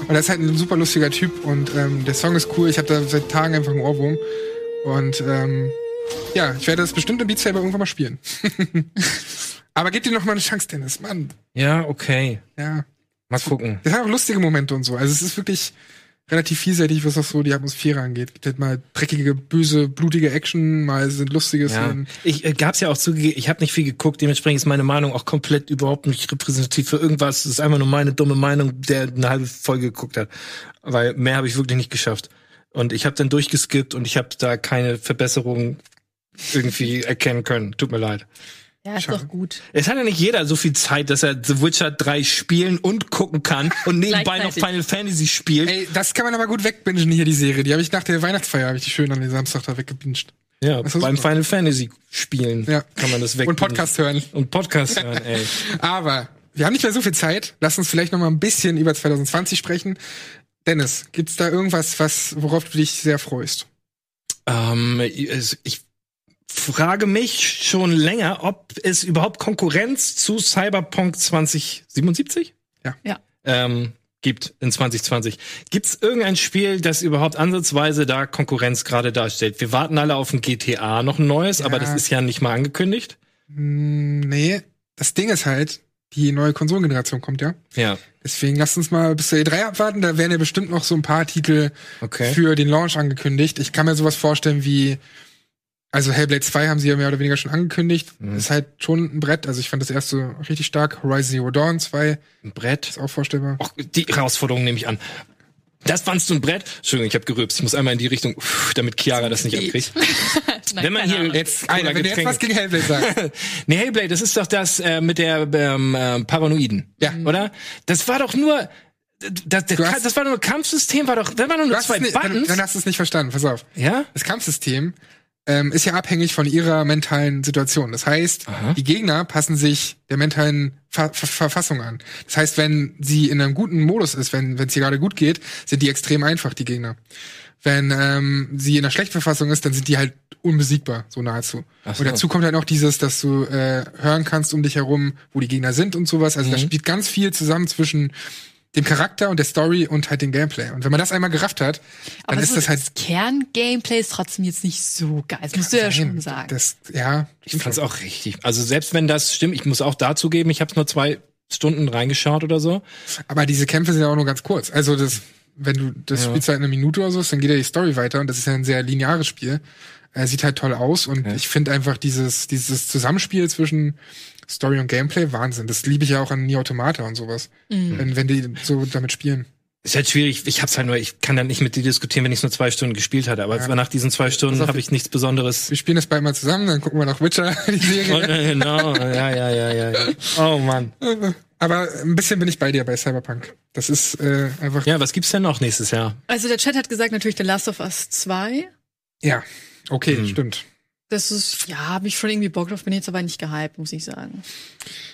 S1: Und er ist halt ein super lustiger Typ und ähm, der Song ist cool. Ich habe da seit Tagen einfach einen Ohrwurm. Und ähm, ja, ich werde das bestimmt im Beat Saber irgendwann mal spielen. Aber gib dir noch mal eine Chance, Dennis. Mann,
S2: Ja, okay.
S1: ja.
S2: Mal gucken.
S1: Das hat auch lustige Momente und so. Also es ist wirklich relativ vielseitig, was auch so die Atmosphäre angeht. Gibt halt mal dreckige, böse, blutige Action, mal sind lustige
S2: Ja.
S1: Szenen.
S2: Ich äh, gab's ja auch zugegeben, ich habe nicht viel geguckt, dementsprechend ist meine Meinung auch komplett überhaupt nicht repräsentativ für irgendwas. Es ist einfach nur meine dumme Meinung, der eine halbe Folge geguckt hat. Weil mehr habe ich wirklich nicht geschafft. Und ich habe dann durchgeskippt und ich habe da keine Verbesserung irgendwie erkennen können. Tut mir leid.
S3: Ja, ist doch gut.
S2: Es hat ja nicht jeder so viel Zeit, dass er The Witcher 3 spielen und gucken kann und nebenbei noch. Final Fantasy spielt.
S1: Ey, das kann man aber gut wegbingen hier, die Serie. Die habe ich nach der Weihnachtsfeier, habe ich die schön an den Samstag da weggebinged.
S2: ja, beim
S1: super.
S2: Final Fantasy spielen
S1: Ja.
S2: kann man das weg.
S1: Und Podcast hören.
S2: Und Podcast hören, ey.
S1: Aber wir haben nicht mehr so viel Zeit. Lass uns vielleicht noch mal ein bisschen über 2020 sprechen. Dennis, gibt's da irgendwas, was, worauf du dich sehr freust?
S2: Ähm, ich frage mich schon länger, ob es überhaupt Konkurrenz zu Cyberpunk 2077
S3: Ja.
S2: ähm, gibt in 2020. Gibt es irgendein Spiel, das überhaupt ansatzweise da Konkurrenz gerade darstellt? Wir warten alle auf ein GTA, noch ein neues, aber das ist ja nicht mal angekündigt.
S1: Hm, nee, das Ding ist halt, die neue Konsolengeneration kommt ja.
S2: Ja,
S1: Deswegen lasst uns mal bis zur E3 abwarten. Da werden ja bestimmt noch so ein paar Titel
S2: okay.
S1: für den Launch angekündigt. Ich kann mir sowas vorstellen wie, also Hellblade 2 haben sie ja mehr oder weniger schon angekündigt.
S2: Mhm.
S1: Ist halt schon ein Brett. Also ich fand das erste richtig stark. Horizon Zero Dawn 2
S2: Ein Brett.
S1: ist auch vorstellbar.
S2: Och, die Herausforderung nehme ich an. Das fandst du ein Brett? Entschuldigung, ich habe gerübst. Ich muss einmal in die Richtung, uff, damit Chiara das nicht abkriegt.
S3: Nein,
S2: Wenn man hier
S3: Ahnung.
S1: Jetzt, Alter, wenn du jetzt was gegen Hellblade sagst.
S2: nee, Hellblade, das ist doch das äh, mit der ähm, äh, Paranoiden.
S1: Ja.
S2: Oder? Das war doch nur. Das, das,
S1: hast-
S2: das war nur ein Kampfsystem, war doch, da waren nur zwei
S1: es nicht, dann,
S2: Buttons.
S1: dann hast du es nicht verstanden. Pass auf.
S2: ja?
S1: Das Kampfsystem ähm, ist ja abhängig von ihrer mentalen Situation. Das heißt, die Gegner passen sich der mentalen Ver Ver Verfassung an. Das heißt, wenn sie in einem guten Modus ist, wenn wenn es ihr gerade gut geht, sind die extrem einfach, die Gegner. Wenn ähm, sie in einer schlechten Verfassung ist, dann sind die halt unbesiegbar, so nahezu.
S2: So.
S1: Und dazu kommt halt noch dieses, dass du äh, hören kannst um dich herum, wo die Gegner sind und sowas. Also da
S2: Mhm.
S1: spielt ganz viel zusammen zwischen dem Charakter und der Story und halt dem Gameplay. Und wenn man das einmal gerafft hat, dann
S3: Aber
S1: ist
S3: so
S1: das halt
S3: Kern-Gameplay ist trotzdem jetzt nicht so geil. Das musst du ja schon sagen.
S1: Das, ja,
S2: Ich fand's auch richtig. Also selbst wenn das stimmt, ich muss auch dazu geben, ich habe nur zwei Stunden reingeschaut oder so.
S1: aber diese Kämpfe sind ja auch nur ganz kurz. Also das, wenn du das
S2: Ja.
S1: spielst halt eine Minute oder so, dann geht ja die Story weiter und das ist ja ein sehr lineares Spiel. Er sieht halt toll aus und ich finde einfach dieses dieses Zusammenspiel zwischen Story und Gameplay Wahnsinn. Das liebe ich ja auch an Nier Automata und sowas, wenn, wenn die so damit spielen.
S2: Ist halt schwierig. Ich hab's halt nur, ich kann dann nicht mit dir diskutieren, wenn ich nur zwei Stunden gespielt hatte. Aber
S1: Ja.
S2: nach diesen zwei Stunden habe ich nichts Besonderes.
S1: Wir spielen das bald mal zusammen, dann gucken wir nach Witcher die
S2: Und,
S1: Serie.
S2: äh, genau, ja, ja, ja, ja. ja. Oh Mann.
S1: Aber ein bisschen bin ich bei dir bei Cyberpunk. Das ist äh, einfach
S2: Ja, was gibt's denn noch nächstes Jahr?
S3: Also der Chat hat gesagt natürlich The Last of Us 2.
S1: ja okay,
S2: Hm.
S1: stimmt.
S3: Das ist, ja, habe ich schon irgendwie Bock drauf, bin jetzt aber nicht gehypt, muss ich sagen.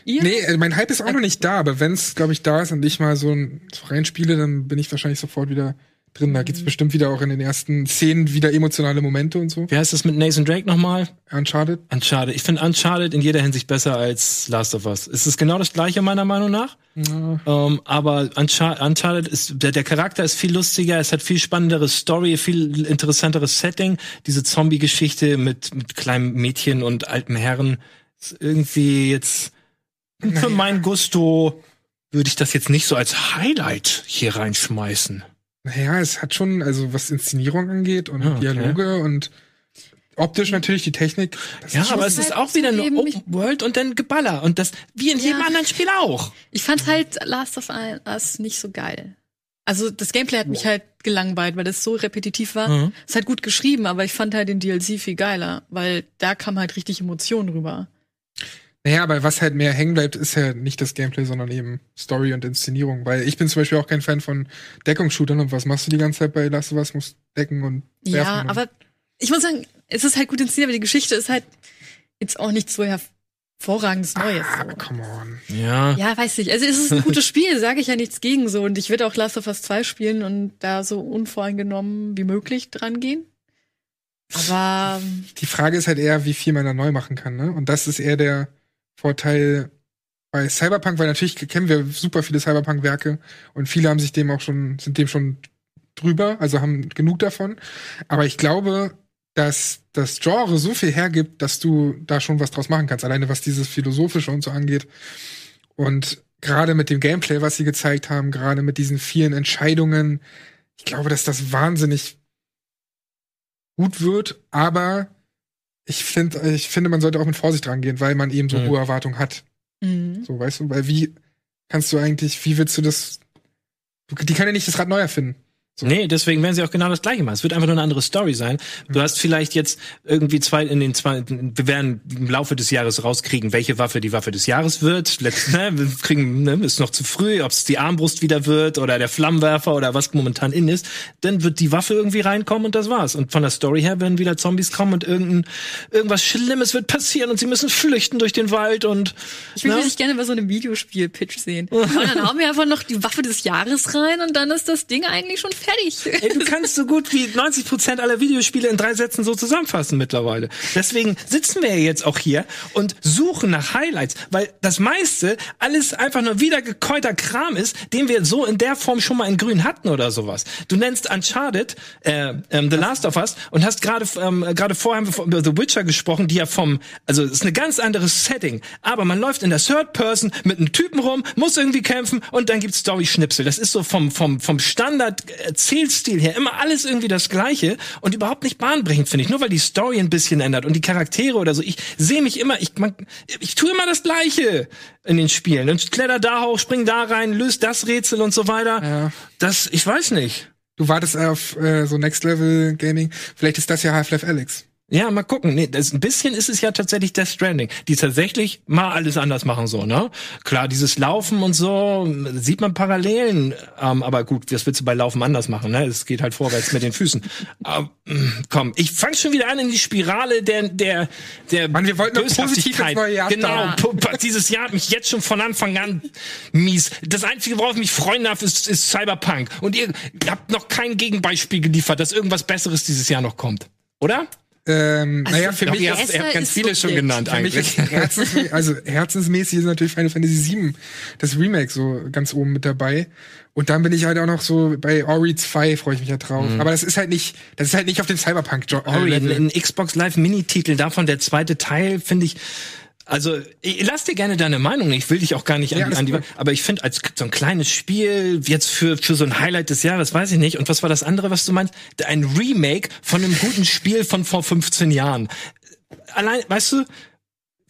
S3: Ihr?
S1: Nee, äh, mein Hype ist auch noch nicht da, aber wenn's, glaube ich, da ist und ich mal so, ein, so reinspiele, dann bin ich wahrscheinlich sofort wieder drin. Da gibt's bestimmt wieder auch in den ersten Szenen wieder emotionale Momente und so.
S2: Wie heißt das mit Nathan Drake nochmal?
S1: Uncharted.
S2: Uncharted. Ich finde Uncharted in jeder Hinsicht besser als Last of Us. Es ist genau das gleiche meiner Meinung nach. Ähm, aber Unchar Uncharted ist, der, der Charakter ist viel lustiger, es hat viel spannendere Story, viel interessanteres Setting. Diese Zombie-Geschichte mit, mit kleinem Mädchen und alten Herren ist irgendwie jetzt für mein Gusto würde ich das jetzt nicht so als Highlight hier reinschmeißen.
S1: Naja, es hat schon, also was Inszenierung angeht und
S2: Ah, okay.
S1: Dialoge und optisch natürlich die Technik. Das
S2: Ja, aber es ist auch wieder eine Open World und dann Geballer und das wie in jedem
S3: Ja.
S2: anderen Spiel auch.
S3: Ich fand halt Last of Us nicht so geil. Also das Gameplay hat mich halt gelangweilt, weil das so repetitiv war.
S2: Mhm.
S3: Es ist halt gut geschrieben, aber ich fand halt den DLC viel geiler, weil da kam halt richtig Emotion rüber.
S1: Naja, aber was halt mehr hängen bleibt, ist ja nicht das Gameplay, sondern eben Story und Inszenierung. Weil ich bin zum Beispiel auch kein Fan von Deckungsshootern und was machst du die ganze Zeit bei Last of Us? Musst decken und werfen.
S3: Ja,
S1: und
S3: aber ich muss sagen, es ist halt gut inszeniert, aber die Geschichte ist halt jetzt auch nicht so hervorragendes Neues.
S1: Ah,
S3: So.
S1: come on.
S2: Ja.
S3: Ja, weiß nicht. Also es ist ein gutes Spiel, sage ich ja nichts gegen so. Und ich würde auch Last of Us 2 spielen und da so unvoreingenommen wie möglich dran gehen. Aber
S1: Die Frage ist halt eher, wie viel man da neu machen kann, ne? Und das ist eher der Vorteil bei Cyberpunk, weil natürlich kennen wir super viele Cyberpunk-Werke und viele haben sich dem auch schon, sind dem schon drüber, also haben genug davon. Aber ich glaube, dass das Genre so viel hergibt, dass du da schon was draus machen kannst, alleine was dieses Philosophische und so angeht. Und gerade mit dem Gameplay, was sie gezeigt haben, gerade mit diesen vielen Entscheidungen, ich glaube, dass das wahnsinnig gut wird, aber ich finde, ich finde, man sollte auch mit Vorsicht rangehen, weil man eben so
S2: Mhm.
S1: hohe Erwartungen hat.
S3: mh.
S1: So, weißt du, weil wie kannst du eigentlich, wie willst du das, die kann ja nicht das Rad neu erfinden.
S2: Nee, deswegen werden sie auch genau das gleiche machen. Es wird einfach nur eine andere Story sein. Du hast vielleicht jetzt irgendwie zwei in den zwei, wir werden im Laufe des Jahres rauskriegen, welche Waffe die Waffe des Jahres wird. Letzt, ne, wir kriegen, ne, ist noch zu früh, ob es die Armbrust wieder wird oder der Flammenwerfer oder was momentan in ist. Dann wird die Waffe irgendwie reinkommen und das war's. Und von der Story her werden wieder Zombies kommen und irgendein, irgendwas Schlimmes wird passieren und sie müssen flüchten durch den Wald und
S3: Ich will
S2: ne?
S3: richtig gerne bei so einem Videospiel-Pitch sehen. Und dann hauen wir einfach noch die Waffe des Jahres rein und dann ist das Ding eigentlich schon fertig.
S2: Ey, du kannst so gut wie 90 Prozent aller Videospiele in drei Sätzen so zusammenfassen mittlerweile. Deswegen sitzen wir ja jetzt auch hier und suchen nach Highlights, weil das meiste alles einfach nur wiedergekäuter Kram ist, den wir so in der Form schon mal in Grün hatten oder sowas. Du nennst Uncharted, äh, ähm, The Last of Us und hast gerade ähm, gerade vorher über The Witcher gesprochen, die ja vom, also ist ein ganz anderes Setting, aber man läuft in der Third Person mit einem Typen rum, muss irgendwie kämpfen und dann gibt's Story-Schnipsel. Das ist so vom vom vom Standard-Erzählstil her immer alles irgendwie das Gleiche und überhaupt nicht bahnbrechend, finde ich. Nur weil die Story ein bisschen ändert und die Charaktere oder so. Ich sehe mich immer, ich, man, ich tue immer das Gleiche in den Spielen. Und kletter da hoch, spring da rein, löst das Rätsel und so weiter.
S1: Ja.
S2: Das, ich weiß nicht.
S1: Du wartest auf äh, so Next Level Gaming. Vielleicht ist das ja Half-Life Alex.
S2: Ja, mal gucken. Nee, das, ein bisschen ist es ja tatsächlich Death Stranding, die tatsächlich mal alles anders machen, so, ne? Klar, dieses Laufen und so, sieht man Parallelen, ähm, aber gut, das willst du bei Laufen anders machen, ne? Es geht halt vorwärts mit den Füßen. Aber, mm, komm, ich fang schon wieder an in die Spirale der, der, der
S1: Mann, wir wollten doch positiv
S2: Boshaftigkeit.
S1: ins neue Jahr
S2: Genau, dieses Jahr hat mich jetzt schon von Anfang an mies. Das Einzige, worauf ich mich freuen darf, ist, ist Cyberpunk. Und ihr habt noch kein Gegenbeispiel geliefert, dass irgendwas Besseres dieses Jahr noch kommt. Oder?
S1: Ähm, naja, für mich
S2: ihr
S1: ist
S2: habt, ihr habt ganz
S3: ist
S2: viele
S3: so
S2: schon
S3: dick.
S2: genannt
S1: Für
S2: eigentlich.
S1: herzensmäßig, also herzensmäßig ist natürlich Final Fantasy VII, das Remake so ganz oben mit dabei. Und dann bin ich halt auch noch so bei Ori 2 freue ich mich ja drauf. Aber das ist halt nicht, das ist halt nicht auf dem Cyberpunk äh,
S2: Ori, ein,
S1: Level.
S2: ein Xbox Live Mini-Titel, davon der zweite Teil, finde ich. Also, ich, lass dir gerne deine Meinung. Ich will dich auch gar nicht an,
S1: Ja,
S2: die, an die, aber ich finde, als so ein kleines Spiel, jetzt für, für so ein Highlight des Jahres, weiß ich nicht. Und was war das andere, was du meinst? Ein Remake von einem guten Spiel von vor 15 Jahren. Allein, weißt du,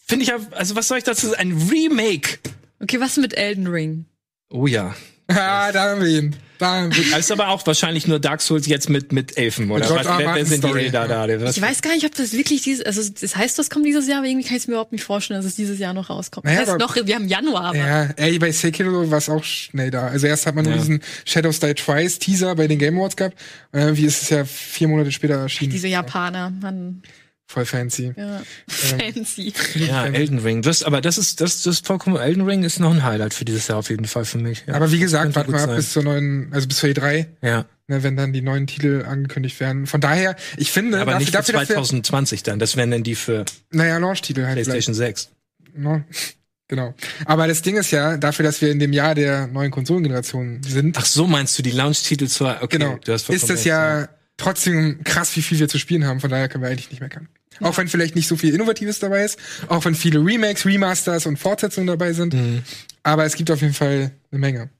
S2: finde ich ja, also was soll ich dazu sagen? Ein Remake.
S3: Okay, was mit Elden Ring?
S2: Oh ja.
S1: Ah, da haben wir ihn.
S2: Das ist aber auch wahrscheinlich nur Dark Souls jetzt mit, mit Elfen, oder? Was, wer, wer sind die da, da? Was-
S3: Ich weiß gar nicht, ob das wirklich dieses, also das heißt, das kommt dieses Jahr, aber irgendwie kann ich es mir überhaupt nicht vorstellen, dass es dieses Jahr noch rauskommt.
S1: Naja,
S3: das heißt noch, wir haben Januar, aber
S1: Ja, ey, bei Sekiro war es auch schnell da. Also erst hat man nur
S2: Ja.
S1: diesen Shadows Die Twice Teaser bei den Game Awards gehabt. Und irgendwie ist es ja vier Monate später erschienen.
S3: diese Japaner, man.
S1: Voll fancy.
S3: Ja.
S1: Ähm,
S3: Fancy.
S2: Ja, Elden Ring. Das, aber das ist, das, das ist vollkommen, Elden Ring ist noch ein Highlight für dieses Jahr auf jeden Fall für mich. Ja.
S1: Aber wie gesagt, warten wir ab bis zur neuen, also bis zur E3,
S2: ja.
S1: ne, wenn dann die neuen Titel angekündigt werden. Von daher, ich finde,
S2: Aber
S1: dafür,
S2: nicht für
S1: dafür, dass wir,
S2: 2020 dann. Das wären dann die für
S1: naja, Launch-Titel halt
S2: PlayStation 6.
S1: vielleicht. Ne? Genau. Aber das Ding ist ja, dafür, dass wir in dem Jahr der neuen Konsolengeneration sind,
S2: Ach so, meinst du die Launch-Titel zur, okay,
S1: genau,
S2: du hast
S1: ist das
S2: recht,
S1: ja trotzdem krass, wie viel wir zu spielen haben. Von daher können wir eigentlich nicht meckern. Auch wenn vielleicht nicht so viel Innovatives dabei ist, auch wenn viele Remakes, Remasters und Fortsetzungen dabei sind.
S2: Mhm.
S1: Aber es gibt auf jeden Fall eine Menge.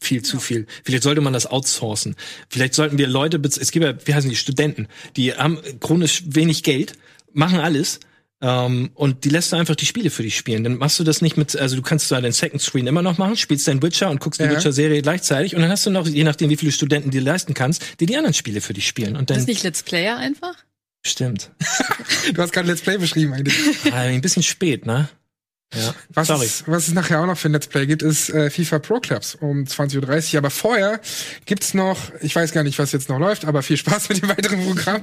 S2: viel zu viel. Vielleicht sollte man das outsourcen. Vielleicht sollten wir Leute, bez- es gibt ja, wie heißen die, Studenten, die haben chronisch wenig Geld, machen alles, ähm, und die lässt du einfach die Spiele für dich spielen. Dann machst du das nicht mit, also du kannst da den Second Screen immer noch machen, spielst deinen Witcher und guckst die
S1: Ja.
S2: Witcher-Serie gleichzeitig und dann hast du noch, je nachdem wie viele Studenten du dir leisten kannst, die die anderen Spiele für dich spielen. Und
S3: Ist
S2: dann,
S3: nicht Let's Player einfach?
S2: Stimmt.
S1: Du hast gerade Let's Play beschrieben eigentlich.
S2: Ah, ein bisschen spät, ne? Ja.
S1: Was,
S2: Sorry.
S1: Es, was es nachher auch noch für ein Let's Play gibt, ist äh, FIFA Pro Clubs um 20.30 Uhr. Aber vorher gibt's noch, ich weiß gar nicht, was jetzt noch läuft, aber viel Spaß mit dem weiteren Programm.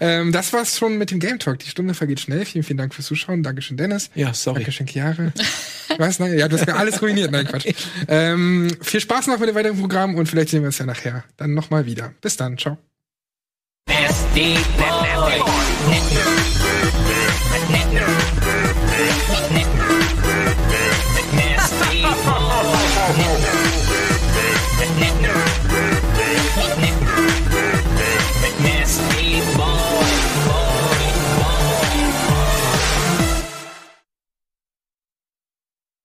S1: ähm, das war's schon mit dem Game Talk. Die Stunde vergeht schnell. Vielen, vielen Dank fürs Zuschauen. Dankeschön, Dennis.
S2: Ja, sorry.
S1: Dankeschön, Chiara. Was? Nein, ja, du hast mir alles ruiniert. Nein, Quatsch. Ähm, viel Spaß noch mit dem weiteren Programm und vielleicht sehen wir uns ja nachher dann nochmal wieder. Bis dann. Ciao.
S4: Nasty boy. Nasty boy.